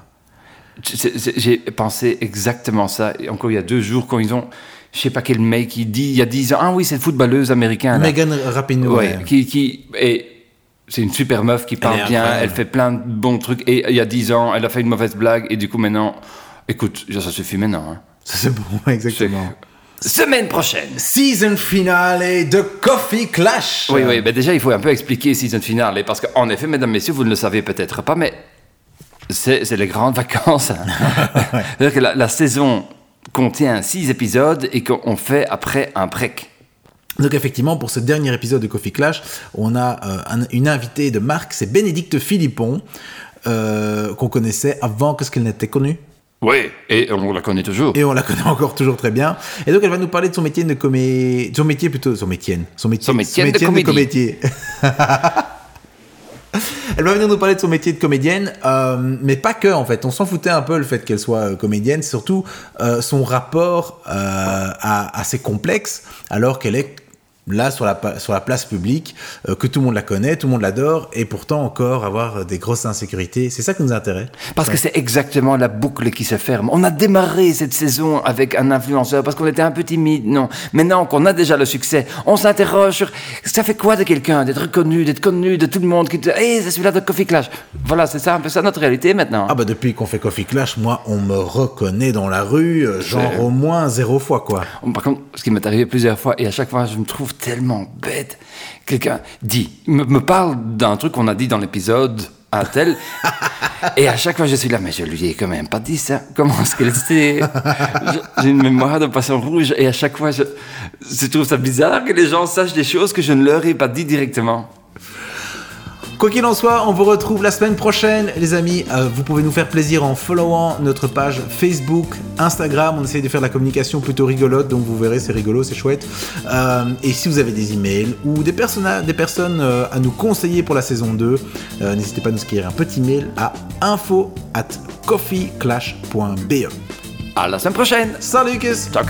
J'ai pensé exactement ça. Et encore il y a deux jours, quand ils ont. Je sais pas quel mec qui dit, il y a 10 ans, ah oui, c'est le footballeuse américain. là. Megan Rapinoe. Ouais, qui, qui et c'est une super meuf qui parle bien, incroyable. elle fait plein de bons trucs. Et il y a 10 ans, elle a fait une mauvaise blague, et du coup maintenant, écoute, ça suffit maintenant. hein. Ça c'est bon, exactement. Semaine prochaine. Season finale de Coffee Clash. Oui, oui, ben déjà, il faut un peu expliquer season finale. Parce qu'en effet, mesdames, messieurs, vous ne le savez peut-être pas, mais c'est les grandes vacances. C'est-à-dire que la, la saison contient six épisodes et qu'on fait après un break. Donc effectivement, pour ce dernier épisode de Coffee Clash, on a euh, un- une invitée de marque, c'est Bénédicte Philippon, euh, qu'on connaissait avant que ce qu'elle n'était connue. Oui, et on la connaît toujours. Et on la connaît encore toujours très bien. Et donc elle va nous parler de son métier de comé... Son métier plutôt... Son métier. Son métier, Son métier de comédie. comédie. Elle va venir nous parler de son métier de comédienne, euh, mais pas que en fait. On s'en foutait un peu le fait qu'elle soit euh, comédienne, surtout euh, son rapport euh, à, alors qu'elle est là sur la, sur la place publique, euh, que tout le monde la connaît, tout le monde l'adore, et pourtant encore avoir des grosses insécurités. C'est ça qui nous intéresse. Parce que c'est exactement la boucle qui se ferme. On a démarré cette saison avec un influenceur parce qu'on était un peu timide, non. Maintenant qu'on a déjà le succès, on s'interroge sur ça fait quoi de quelqu'un d'être connu, d'être connu de tout le monde qui te hey, c'est celui-là de Coffee Clash. Voilà, c'est ça un peu ça notre réalité maintenant. Ah bah depuis qu'on fait Coffee Clash, moi on me reconnaît dans la rue, euh, genre au moins zéro fois quoi. Par contre, ce qui m'est arrivé plusieurs fois, et à chaque fois, je me trouve tellement bête. Quelqu'un dit, me, me parle d'un truc qu'on a dit dans l'épisode, un tel, et à chaque fois, je suis là, mais je lui ai quand même pas dit ça. Comment est-ce qu'elle sait? J'ai une mémoire de poisson rouge, et à chaque fois, je, je trouve ça bizarre que les gens sachent des choses que je ne leur ai pas dit directement. Quoi qu'il en soit, on vous retrouve la semaine prochaine, les amis. Euh, vous pouvez nous faire plaisir en followant notre page Facebook, Instagram. On essaye de faire de la communication plutôt rigolote, donc vous verrez, c'est rigolo, c'est chouette. Euh, et si vous avez des emails ou des, personnes euh, à nous conseiller pour la saison 2, euh, n'hésitez pas à nous écrire un petit mail à info at coffeeclash.be. À la semaine prochaine. Salut, Lucas Ciao.